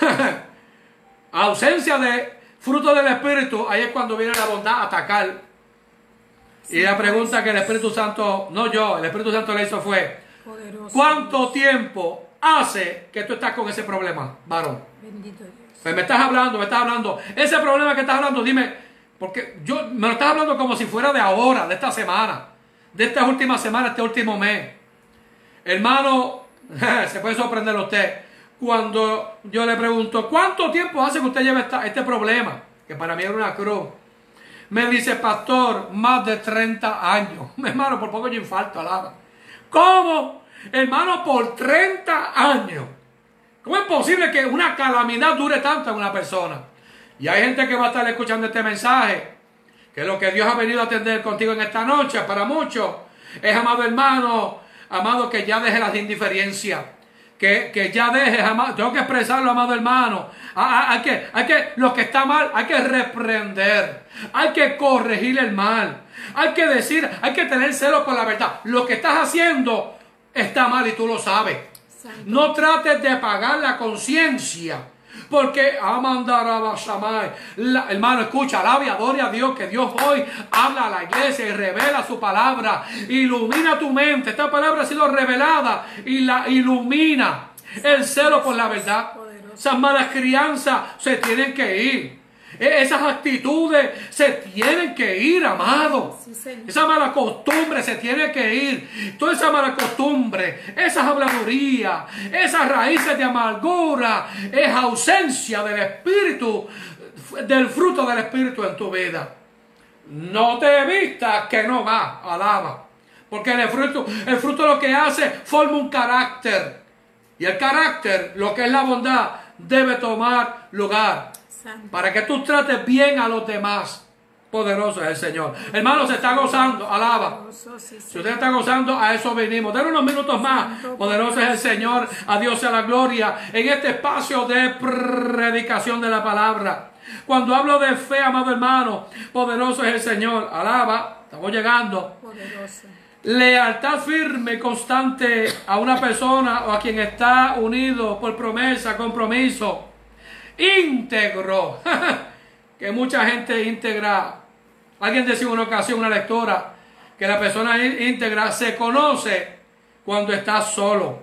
ausencia de fruto del Espíritu, ahí es cuando viene la bondad a atacar y la pregunta que el Espíritu Santo, no yo, el Espíritu Santo le hizo fue, ¿cuánto tiempo hace que tú estás con ese problema, varón? Bendito Dios. Pues me estás hablando, me estás hablando. Ese problema que estás hablando, dime, porque yo me lo estás hablando como si fuera de ahora, de esta semana, de esta última semana, este último mes. Hermano, se puede sorprender usted cuando yo le pregunto, ¿cuánto tiempo hace que usted lleva esta- este problema? Que para mí era una cruz. Me dice, pastor, más de 30 años. Hermano, por poco yo infarto, alaba. ¿Cómo? Hermano, por 30 años. ¿Cómo es posible que una calamidad dure tanto en una persona? Y hay gente que va a estar escuchando este mensaje, que lo que Dios ha venido a atender contigo en esta noche, para muchos, es, amado hermano, amado, que ya deje las indiferencias. Que, que ya deje, amado, tengo que expresarlo, amado hermano. Hay que, hay que, lo que está mal, hay que reprender. Hay que corregir el mal. Hay que decir, hay que tener celo por la verdad. Lo que estás haciendo está mal y tú lo sabes. No trates de pagar la conciencia. Porque Amandarabashamay, la- hermano, escucha, alabe, adore a Dios, que Dios hoy habla a la iglesia y revela su palabra, ilumina tu mente. Esta palabra ha sido revelada y la ilumina. El celo por la verdad. Esas malas crianzas se tienen que ir. E- Esas actitudes se tienen que ir, amado. Sí. Esa mala costumbre se tiene que ir. Toda esa mala costumbre, esas habladurías, esas raíces de amargura, es ausencia del espíritu, del fruto del espíritu en tu vida. No te vistas que no va, alaba. Porque el fruto, el fruto lo que hace forma un carácter. Y el carácter, lo que es la bondad, debe tomar lugar Santo. para que tú trates bien a los demás. Poderoso es el Señor. Hermano, se está gozando, alaba. Si usted está gozando, a eso venimos. Den unos minutos más. Poderoso es el Señor. A Dios sea la gloria. En este espacio de predicación de la palabra. Cuando hablo de fe, amado hermano, poderoso es el Señor. Alaba. Estamos llegando. Poderoso. Lealtad firme, constante a una persona o a quien está unido por promesa, compromiso. Íntegro. que mucha gente íntegra. Alguien decía en una ocasión, una lectora, que la persona íntegra se conoce cuando está solo.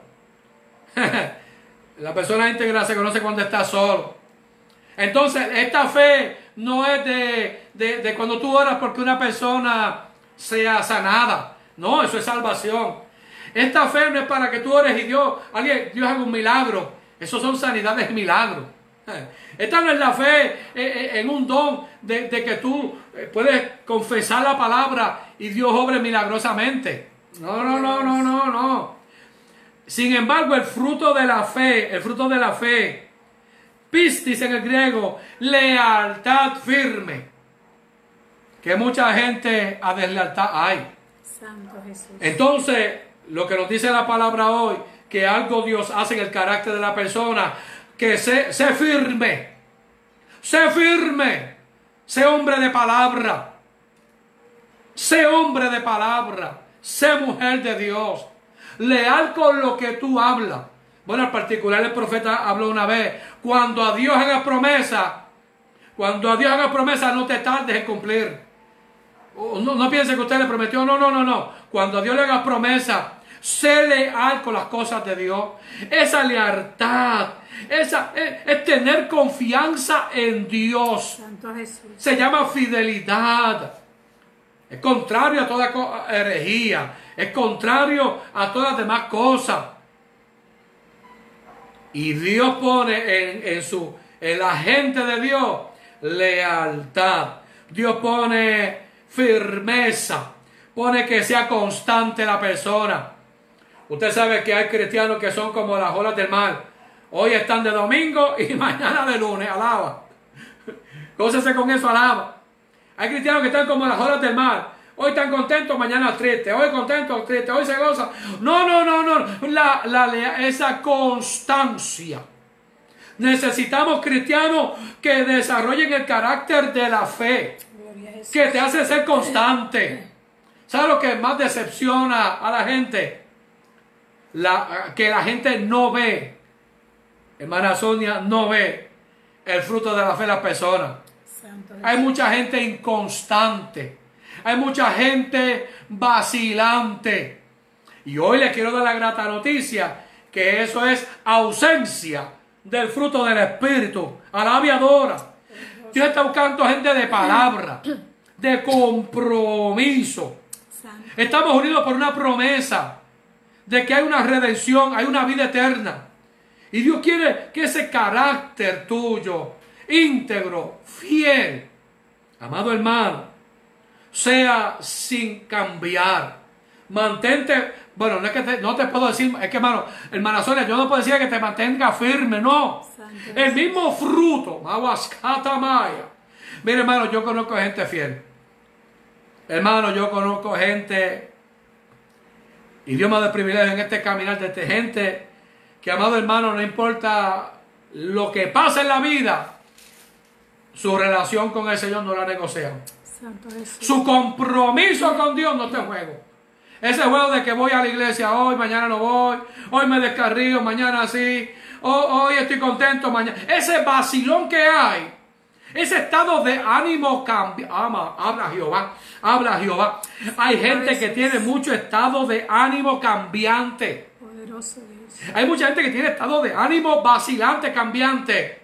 la persona íntegra se conoce cuando está solo. Entonces, esta fe no es de, de, de cuando tú oras porque una persona sea sanada. No, eso es salvación. Esta fe no es para que tú ores y Dios, alguien, Dios haga un milagro. Eso son sanidades milagros. Esta no es la fe eh, eh, en un don de, de que tú eh, puedes confesar la palabra y Dios obre milagrosamente. No, no, no, no, no, no. Sin embargo, el fruto de la fe, el fruto de la fe, pistis en el griego, lealtad firme. Que mucha gente a deslealtad hay. Santo Jesús. Entonces, lo que nos dice la palabra hoy, que algo Dios hace en el carácter de la persona, que sé, firme, sé firme, sé hombre de palabra, sé hombre de palabra, sé mujer de Dios, leal con lo que tú hablas. Bueno, en particular el profeta habló una vez, cuando a Dios haga promesa, cuando a Dios haga promesa, no te tardes en cumplir. Oh, No, no piense que usted le prometió, no, no, no, no. Cuando Dios le haga promesa, sé leal con las cosas de Dios. Esa lealtad, esa, es, es tener confianza en Dios. Santo Jesús. Se llama fidelidad. Es contrario a toda herejía. Es contrario a todas las demás cosas. Y Dios pone en, en su, en la gente de Dios lealtad. Dios pone firmeza. Pone que sea constante la persona. Usted sabe que hay cristianos que son como las olas del mar. Hoy están de domingo y mañana de lunes. Alaba. Gócese con eso, alaba. Hay cristianos que están como las olas del mar. Hoy están contentos, mañana tristes. Hoy contentos, tristes. Hoy se gozan. No, no, no, no. La, la, esa constancia. Necesitamos cristianos que desarrollen el carácter de la fe que te hace ser constante. ¿Sabes lo que más decepciona a la gente? La, que la gente no ve, hermana Sonia, no ve el fruto de la fe de las personas. Hay mucha gente inconstante. Hay mucha gente vacilante. Y hoy les quiero dar la grata noticia que eso es ausencia del fruto del Espíritu. Alabiadora. Dios está buscando gente de palabra, de compromiso. Estamos unidos por una promesa de que hay una redención, hay una vida eterna. Y Dios quiere que ese carácter tuyo, íntegro, fiel, amado hermano, sea sin cambiar. Mantente, bueno, no es que te, no te puedo decir, es que hermano, hermana Sonia, yo no puedo decir que te mantenga firme, no. Santo El mismo fruto, Mahuascata Maya. Mire, hermano, yo conozco gente fiel. Hermano, yo conozco gente, y Dios me ha dado el privilegio en este caminar de esta gente, que amado hermano, no importa lo que pase en la vida, su relación con el Señor no la negocian. Su compromiso con Dios no te juego. Ese juego de que voy a la iglesia hoy, mañana no voy, hoy me descarrío, mañana sí, ho- hoy estoy contento, mañana. Ese vacilón que hay, ese estado de ánimo cambia. Ama, habla Jehová, habla Jehová. Hay gente que tiene mucho estado de ánimo cambiante. Poderoso Dios. Hay mucha gente que tiene estado de ánimo vacilante, cambiante.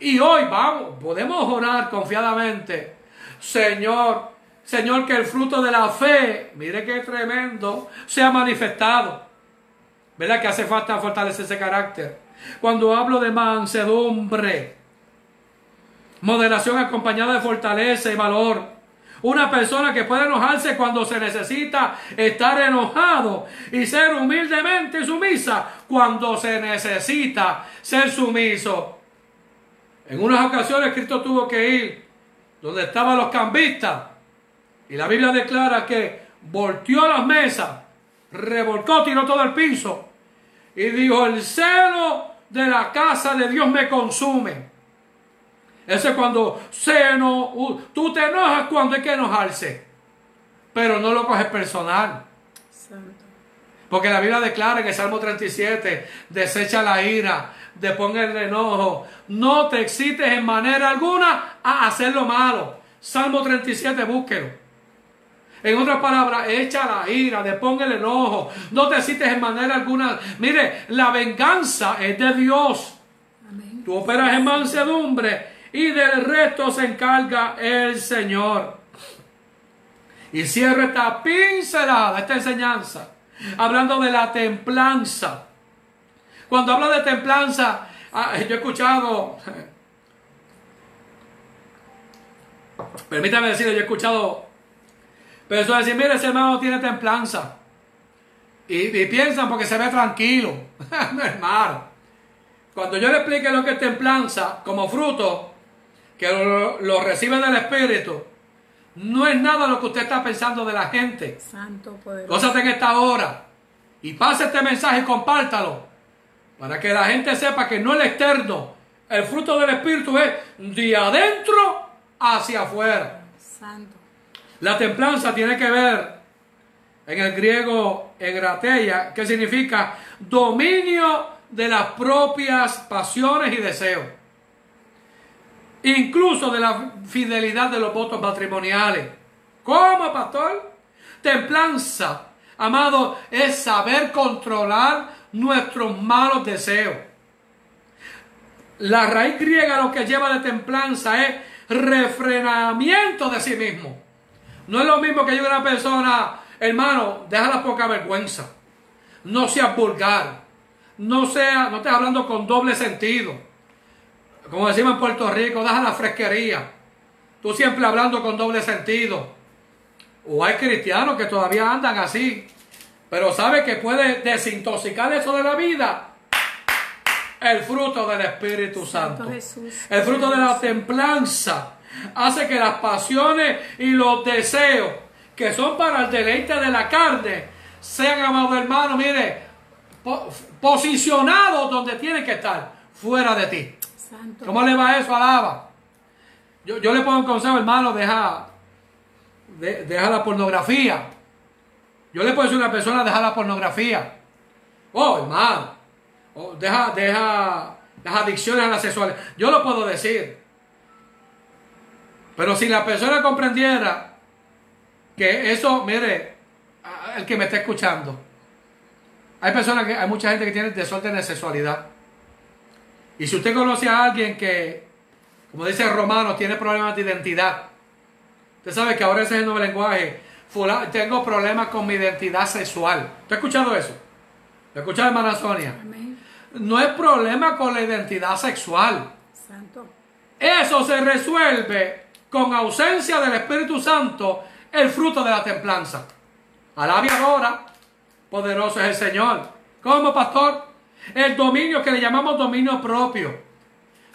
Y hoy vamos, podemos orar confiadamente. Señor, Señor, que el fruto de la fe, mire qué tremendo, sea manifestado. ¿Verdad que hace falta fortalecer ese carácter? Cuando hablo de mansedumbre, moderación acompañada de fortaleza y valor. Una persona que puede enojarse cuando se necesita estar enojado y ser humildemente sumisa cuando se necesita ser sumiso. En unas ocasiones Cristo tuvo que ir donde estaban los cambistas y la Biblia declara que volteó las mesas, revolcó, tiró todo el piso y dijo, el celo de la casa de Dios me consume. Ese es cuando se eno- tú te enojas cuando hay que enojarse, pero no lo coges personal. Santo. Porque la Biblia declara en el Salmo 37, desecha la ira, depón el enojo, no te excites en manera alguna a hacer lo malo. Salmo 37, búsquelo. En otras palabras, echa la ira, depón el enojo, no te excites en manera alguna. Mire, la venganza es de Dios. Amén. Tú operas en mansedumbre y del resto se encarga el Señor. Y cierro esta pincelada, esta enseñanza, hablando de la templanza. Cuando hablo de templanza, ah, yo he escuchado, permítame decirlo, yo he escuchado personas decir, mire, ese hermano tiene templanza. Y, y piensan porque se ve tranquilo. no, hermano. Cuando yo le explique lo que es templanza como fruto, que lo, lo recibe del Espíritu, no es nada lo que usted está pensando de la gente. Santo poderoso. Gózate en esta hora y pase este mensaje y compártalo para que la gente sepa que no es el externo, el fruto del Espíritu es de adentro hacia afuera. Santo. La templanza tiene que ver en el griego egrateia, que significa dominio de las propias pasiones y deseos. Incluso de la fidelidad de los votos matrimoniales. ¿Cómo, pastor? Templanza, amado, es saber controlar nuestros malos deseos. La raíz griega lo que lleva de templanza es refrenamiento de sí mismo. No es lo mismo que diga una persona, hermano, deja la poca vergüenza. No seas vulgar. No sea, no estés hablando con doble sentido. Como decimos en Puerto Rico, deja la fresquería. Tú siempre hablando con doble sentido. O hay cristianos que todavía andan así. Pero sabe que puede desintoxicar eso de la vida. El fruto del Espíritu Santo. Santo Jesús. El fruto de la templanza hace que las pasiones y los deseos que son para el deleite de la carne sean, amado hermano, mire, po- posicionados donde tienen que estar, fuera de ti. ¿Cómo le va eso? Alaba. Yo, yo le pongo un consejo, hermano, deja, de- deja la pornografía. Yo le puedo decir a una persona, deja la pornografía. Oh, hermano. Oh, deja, deja las adicciones a la sexualidad. Yo lo puedo decir. Pero si la persona comprendiera que eso, mire, a- el que me está escuchando, Hay personas que, hay mucha gente que tiene desorden de sexualidad. Y si usted conoce a alguien que, como dice el romano, tiene problemas de identidad, usted sabe que ahora ese es el nuevo lenguaje. Fula- tengo problemas con mi identidad sexual. ¿Usted ha escuchado eso? ¿Lo ha escuchado, hermana Sonia? Amén. No es problema con la identidad sexual. Santo. Eso se resuelve con ausencia del Espíritu Santo, el fruto de la templanza. Alabia ahora, poderoso es el Señor. ¿Cómo, pastor? El dominio que le llamamos dominio propio.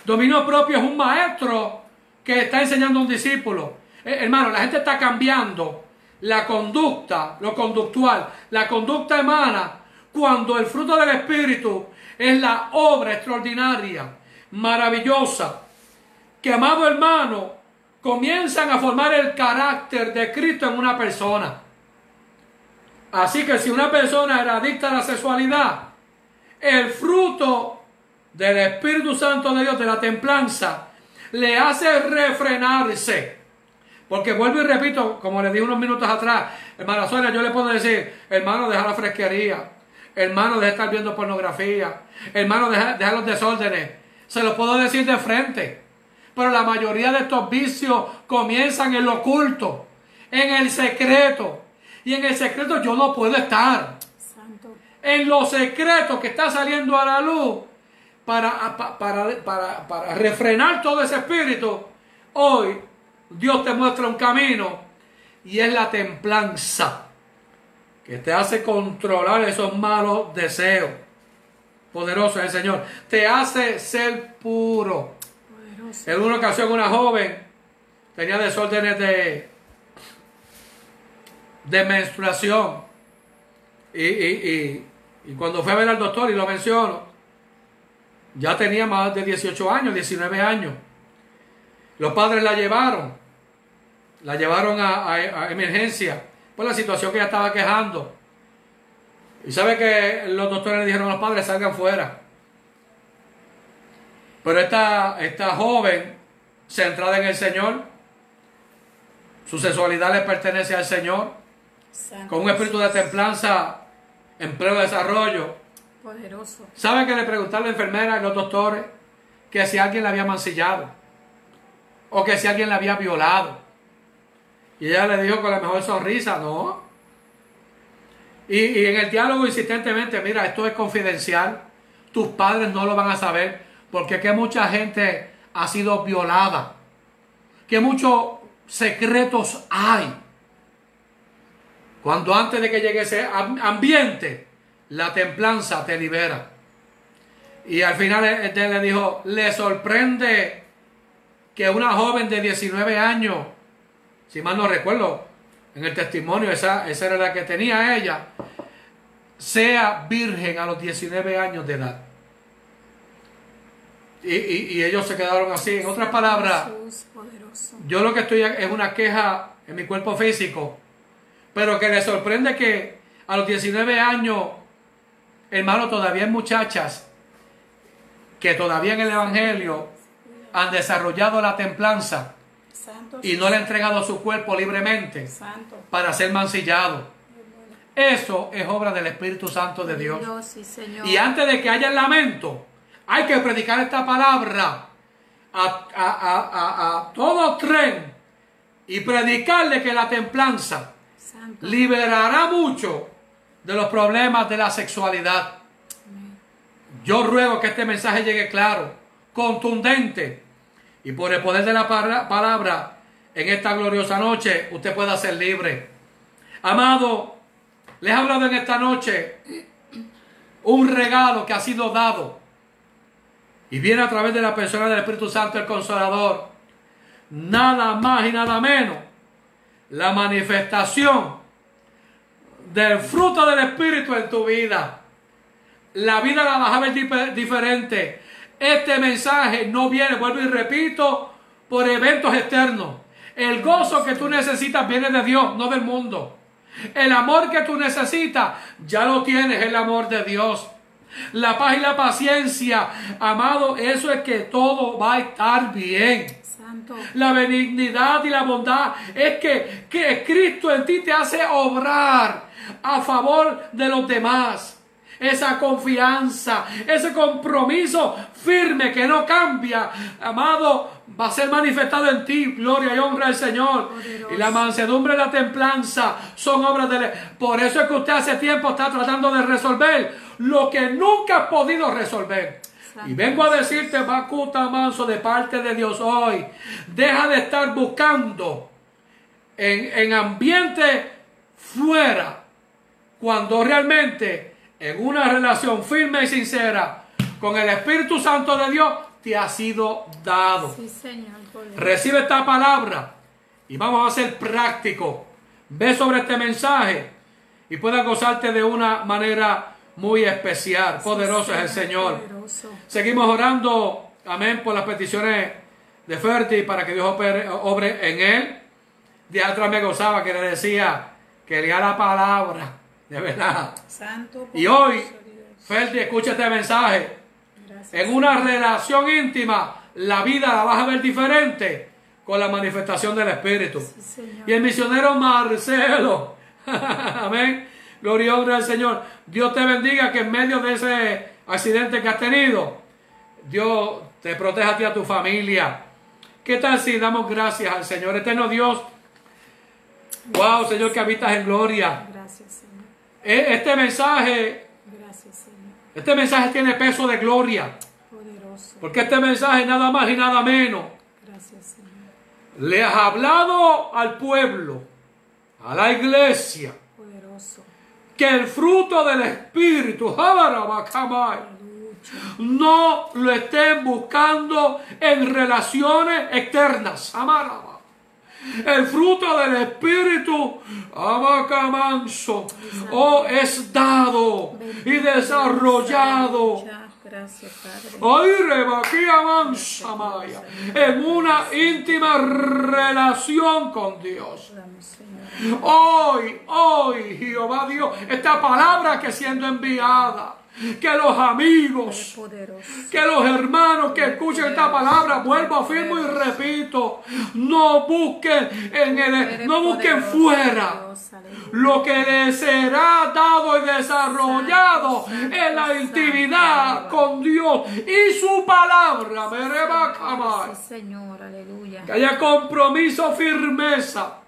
Dominio propio es un maestro que está enseñando a un discípulo. Eh, hermano, la gente está cambiando la conducta, lo conductual, la conducta emana cuando el fruto del Espíritu es la obra extraordinaria, maravillosa, que, amado hermano, comienzan a formar el carácter de Cristo en una persona. Así que si una persona era adicta a la sexualidad, el fruto del Espíritu Santo de Dios, de la templanza, le hace refrenarse. Porque vuelvo y repito, como les dije unos minutos atrás, hermana Sonia, yo le puedo decir, hermano, deja la fresquería, hermano, deja de estar viendo pornografía, hermano, deja, deja los desórdenes. Se lo puedo decir de frente. Pero la mayoría de estos vicios comienzan en lo oculto, en el secreto. Y en el secreto yo no puedo estar. En lo secreto que está saliendo a la luz para, pa- para, para, para refrenar todo ese espíritu. Hoy Dios te muestra un camino y es la templanza que te hace controlar esos malos deseos. Poderoso es el Señor. Te hace ser puro. Poderoso. En una ocasión una joven tenía desórdenes de, de menstruación. Y, y- y- y cuando fue a ver al doctor, y lo menciono, ya tenía más de 18 años, 19 años. Los padres la llevaron, la llevaron a, a- a emergencia por la situación que ella estaba quejando. Y sabe que los doctores le dijeron a los padres salgan fuera. Pero esta, esta joven, centrada en el Señor, su sexualidad le pertenece al Señor, con un espíritu de templanza en pleno desarrollo. Poderoso. ¿Sabe que le preguntaron a la enfermera y los doctores que si alguien la había mancillado? O que si alguien la había violado. Y ella le dijo con la mejor sonrisa, no. Y, y en el diálogo insistentemente, mira, esto es confidencial. Tus padres no lo van a saber. Porque que mucha gente ha sido violada. Que muchos secretos hay. Cuando antes de que llegue ese am- ambiente, la templanza te libera. Y al final él le dijo, le sorprende que una joven de 19 años, si mal no recuerdo, en el testimonio, esa, esa era la que tenía ella, sea virgen a los 19 años de edad. Y, y- y ellos se quedaron así. En otras palabras, yo lo que estoy es una queja en mi cuerpo físico, pero que le sorprende que a los 19 años, hermano, todavía hay muchachas que todavía en el Evangelio han desarrollado la templanza Santo. y no le han entregado su cuerpo libremente Santo. para ser mancillado. Eso es obra del Espíritu Santo de Dios. Dios, sí, Señor. Y antes de que haya el lamento, hay que predicar esta palabra a, a- a- a- a todo tren y predicarle que la templanza Santo. liberará mucho de los problemas de la sexualidad. Yo ruego que este mensaje llegue claro, contundente, y por el poder de la palabra, en esta gloriosa noche, usted pueda ser libre. Amado, les he hablado en esta noche un regalo que ha sido dado y viene a través de la persona del Espíritu Santo, el Consolador. Nada más y nada menos. La manifestación del fruto del Espíritu en tu vida. La vida la vas a ver dif- diferente. Este mensaje no viene, vuelvo y repito, por eventos externos. El gozo que tú necesitas viene de Dios, no del mundo. El amor que tú necesitas, ya lo tienes, el amor de Dios. La paz y la paciencia, amado, eso es que todo va a estar bien. Santo. La benignidad y la bondad es que, que Cristo en ti te hace obrar a favor de los demás. esa confianza, ese compromiso firme que no cambia, amado, va a ser manifestado en ti. Gloria y honra al Señor. Poderoso. Y la mansedumbre y la templanza son obras de... Por eso es que usted hace tiempo está tratando de resolver lo que nunca ha podido resolver. Y vengo a decirte, Bacuta Manso, de parte de Dios hoy, deja de estar buscando en, en ambiente fuera, cuando realmente en una relación firme y sincera con el Espíritu Santo de Dios te ha sido dado. Sí, Señor. poderoso. Recibe esta palabra y vamos a ser prácticos. Ve sobre este mensaje y puedas gozarte de una manera muy especial. Poderoso es el Señor. Seguimos orando, amén, por las peticiones de Ferti para que Dios opere- obre en él. De atrás me gozaba que le decía que lea la palabra, de verdad. Santo. Y hoy. Ferti, escucha este mensaje. Gracias. En una relación íntima, la vida la vas a ver diferente con la manifestación del Espíritu. Sí. Y el misionero Marcelo, amén, gloria y honra al Señor. Dios te bendiga que en medio de ese accidente que has tenido, Dios te proteja a ti y a tu familia. ¿Qué tal si damos gracias al Señor eterno Dios? Wow, Señor, que habitas en gloria. Gracias, Señor. E- Este mensaje, Gracias, Señor. este mensaje tiene peso de gloria. Poderoso. Porque este mensaje nada más y nada menos Gracias, Señor. le has hablado al pueblo, a la iglesia, Poderoso. Que el fruto del Espíritu, no lo estén buscando en relaciones externas. El fruto del Espíritu, Abacamanso, oh, es dado y desarrollado. Gracias, Padre. En una íntima relación con Dios. Hoy, hoy, Jehová Dios, esta palabra que siendo enviada, que los amigos, que los hermanos que escuchen esta palabra, vuelvo, afirmo y repito, no busquen en el, no busquen fuera lo que les será dado y desarrollado en la intimidad con Dios y su palabra. Aleluya. Que haya compromiso, firmeza.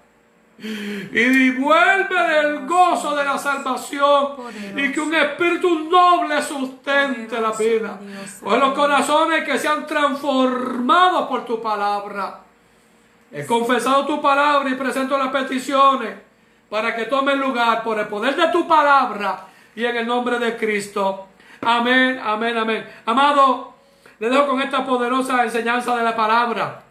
Y vuelve del gozo de la salvación. Y que un espíritu noble sustente la vida. Con los corazones que sean transformados por tu palabra. He confesado tu palabra y presento las peticiones para que tomen lugar por el poder de tu palabra y en el nombre de Cristo. Amén, amén, amén. Amado, le dejo con esta poderosa enseñanza de la palabra.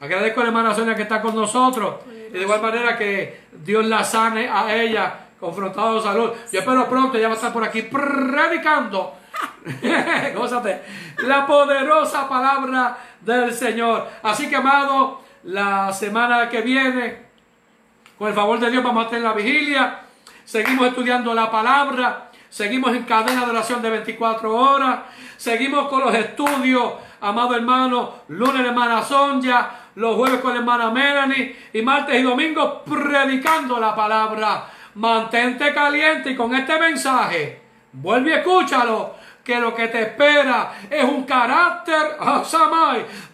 Agradezco a la hermana Sonia que está con nosotros. Y de igual manera que Dios la sane a ella, confrontado de salud. Yo espero pronto, ella va a estar por aquí predicando. Gózate. La poderosa palabra del Señor. Así que, amado, la semana que viene, con el favor de Dios, vamos a tener la vigilia. Seguimos estudiando la palabra. Seguimos en cadena de oración de 24 horas. Seguimos con los estudios, amado hermano. Lunes hermana Sonja. Los jueves con la hermana Melanie. Y martes y domingo predicando la palabra. Mantente caliente y con este mensaje. Vuelve y escúchalo. Que lo que te espera es un carácter, ah,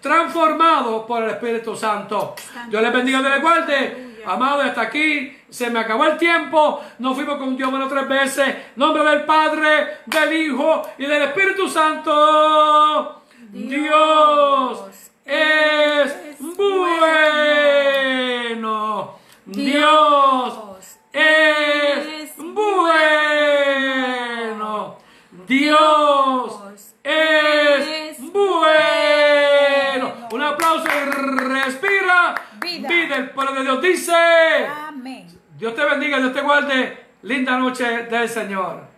transformado por el Espíritu Santo. Dios les bendiga y les guarde. Amado, hasta aquí se me acabó el tiempo. Nos fuimos con Dios bueno tres veces. Nombre del Padre, del Hijo y del Espíritu Santo. Dios es bueno. Dios es bueno. Dios es bueno. Un aplauso y respira. Vida. El pueblo de Dios dice. Amén. Dios te bendiga, Dios te guarde. Linda noche del Señor.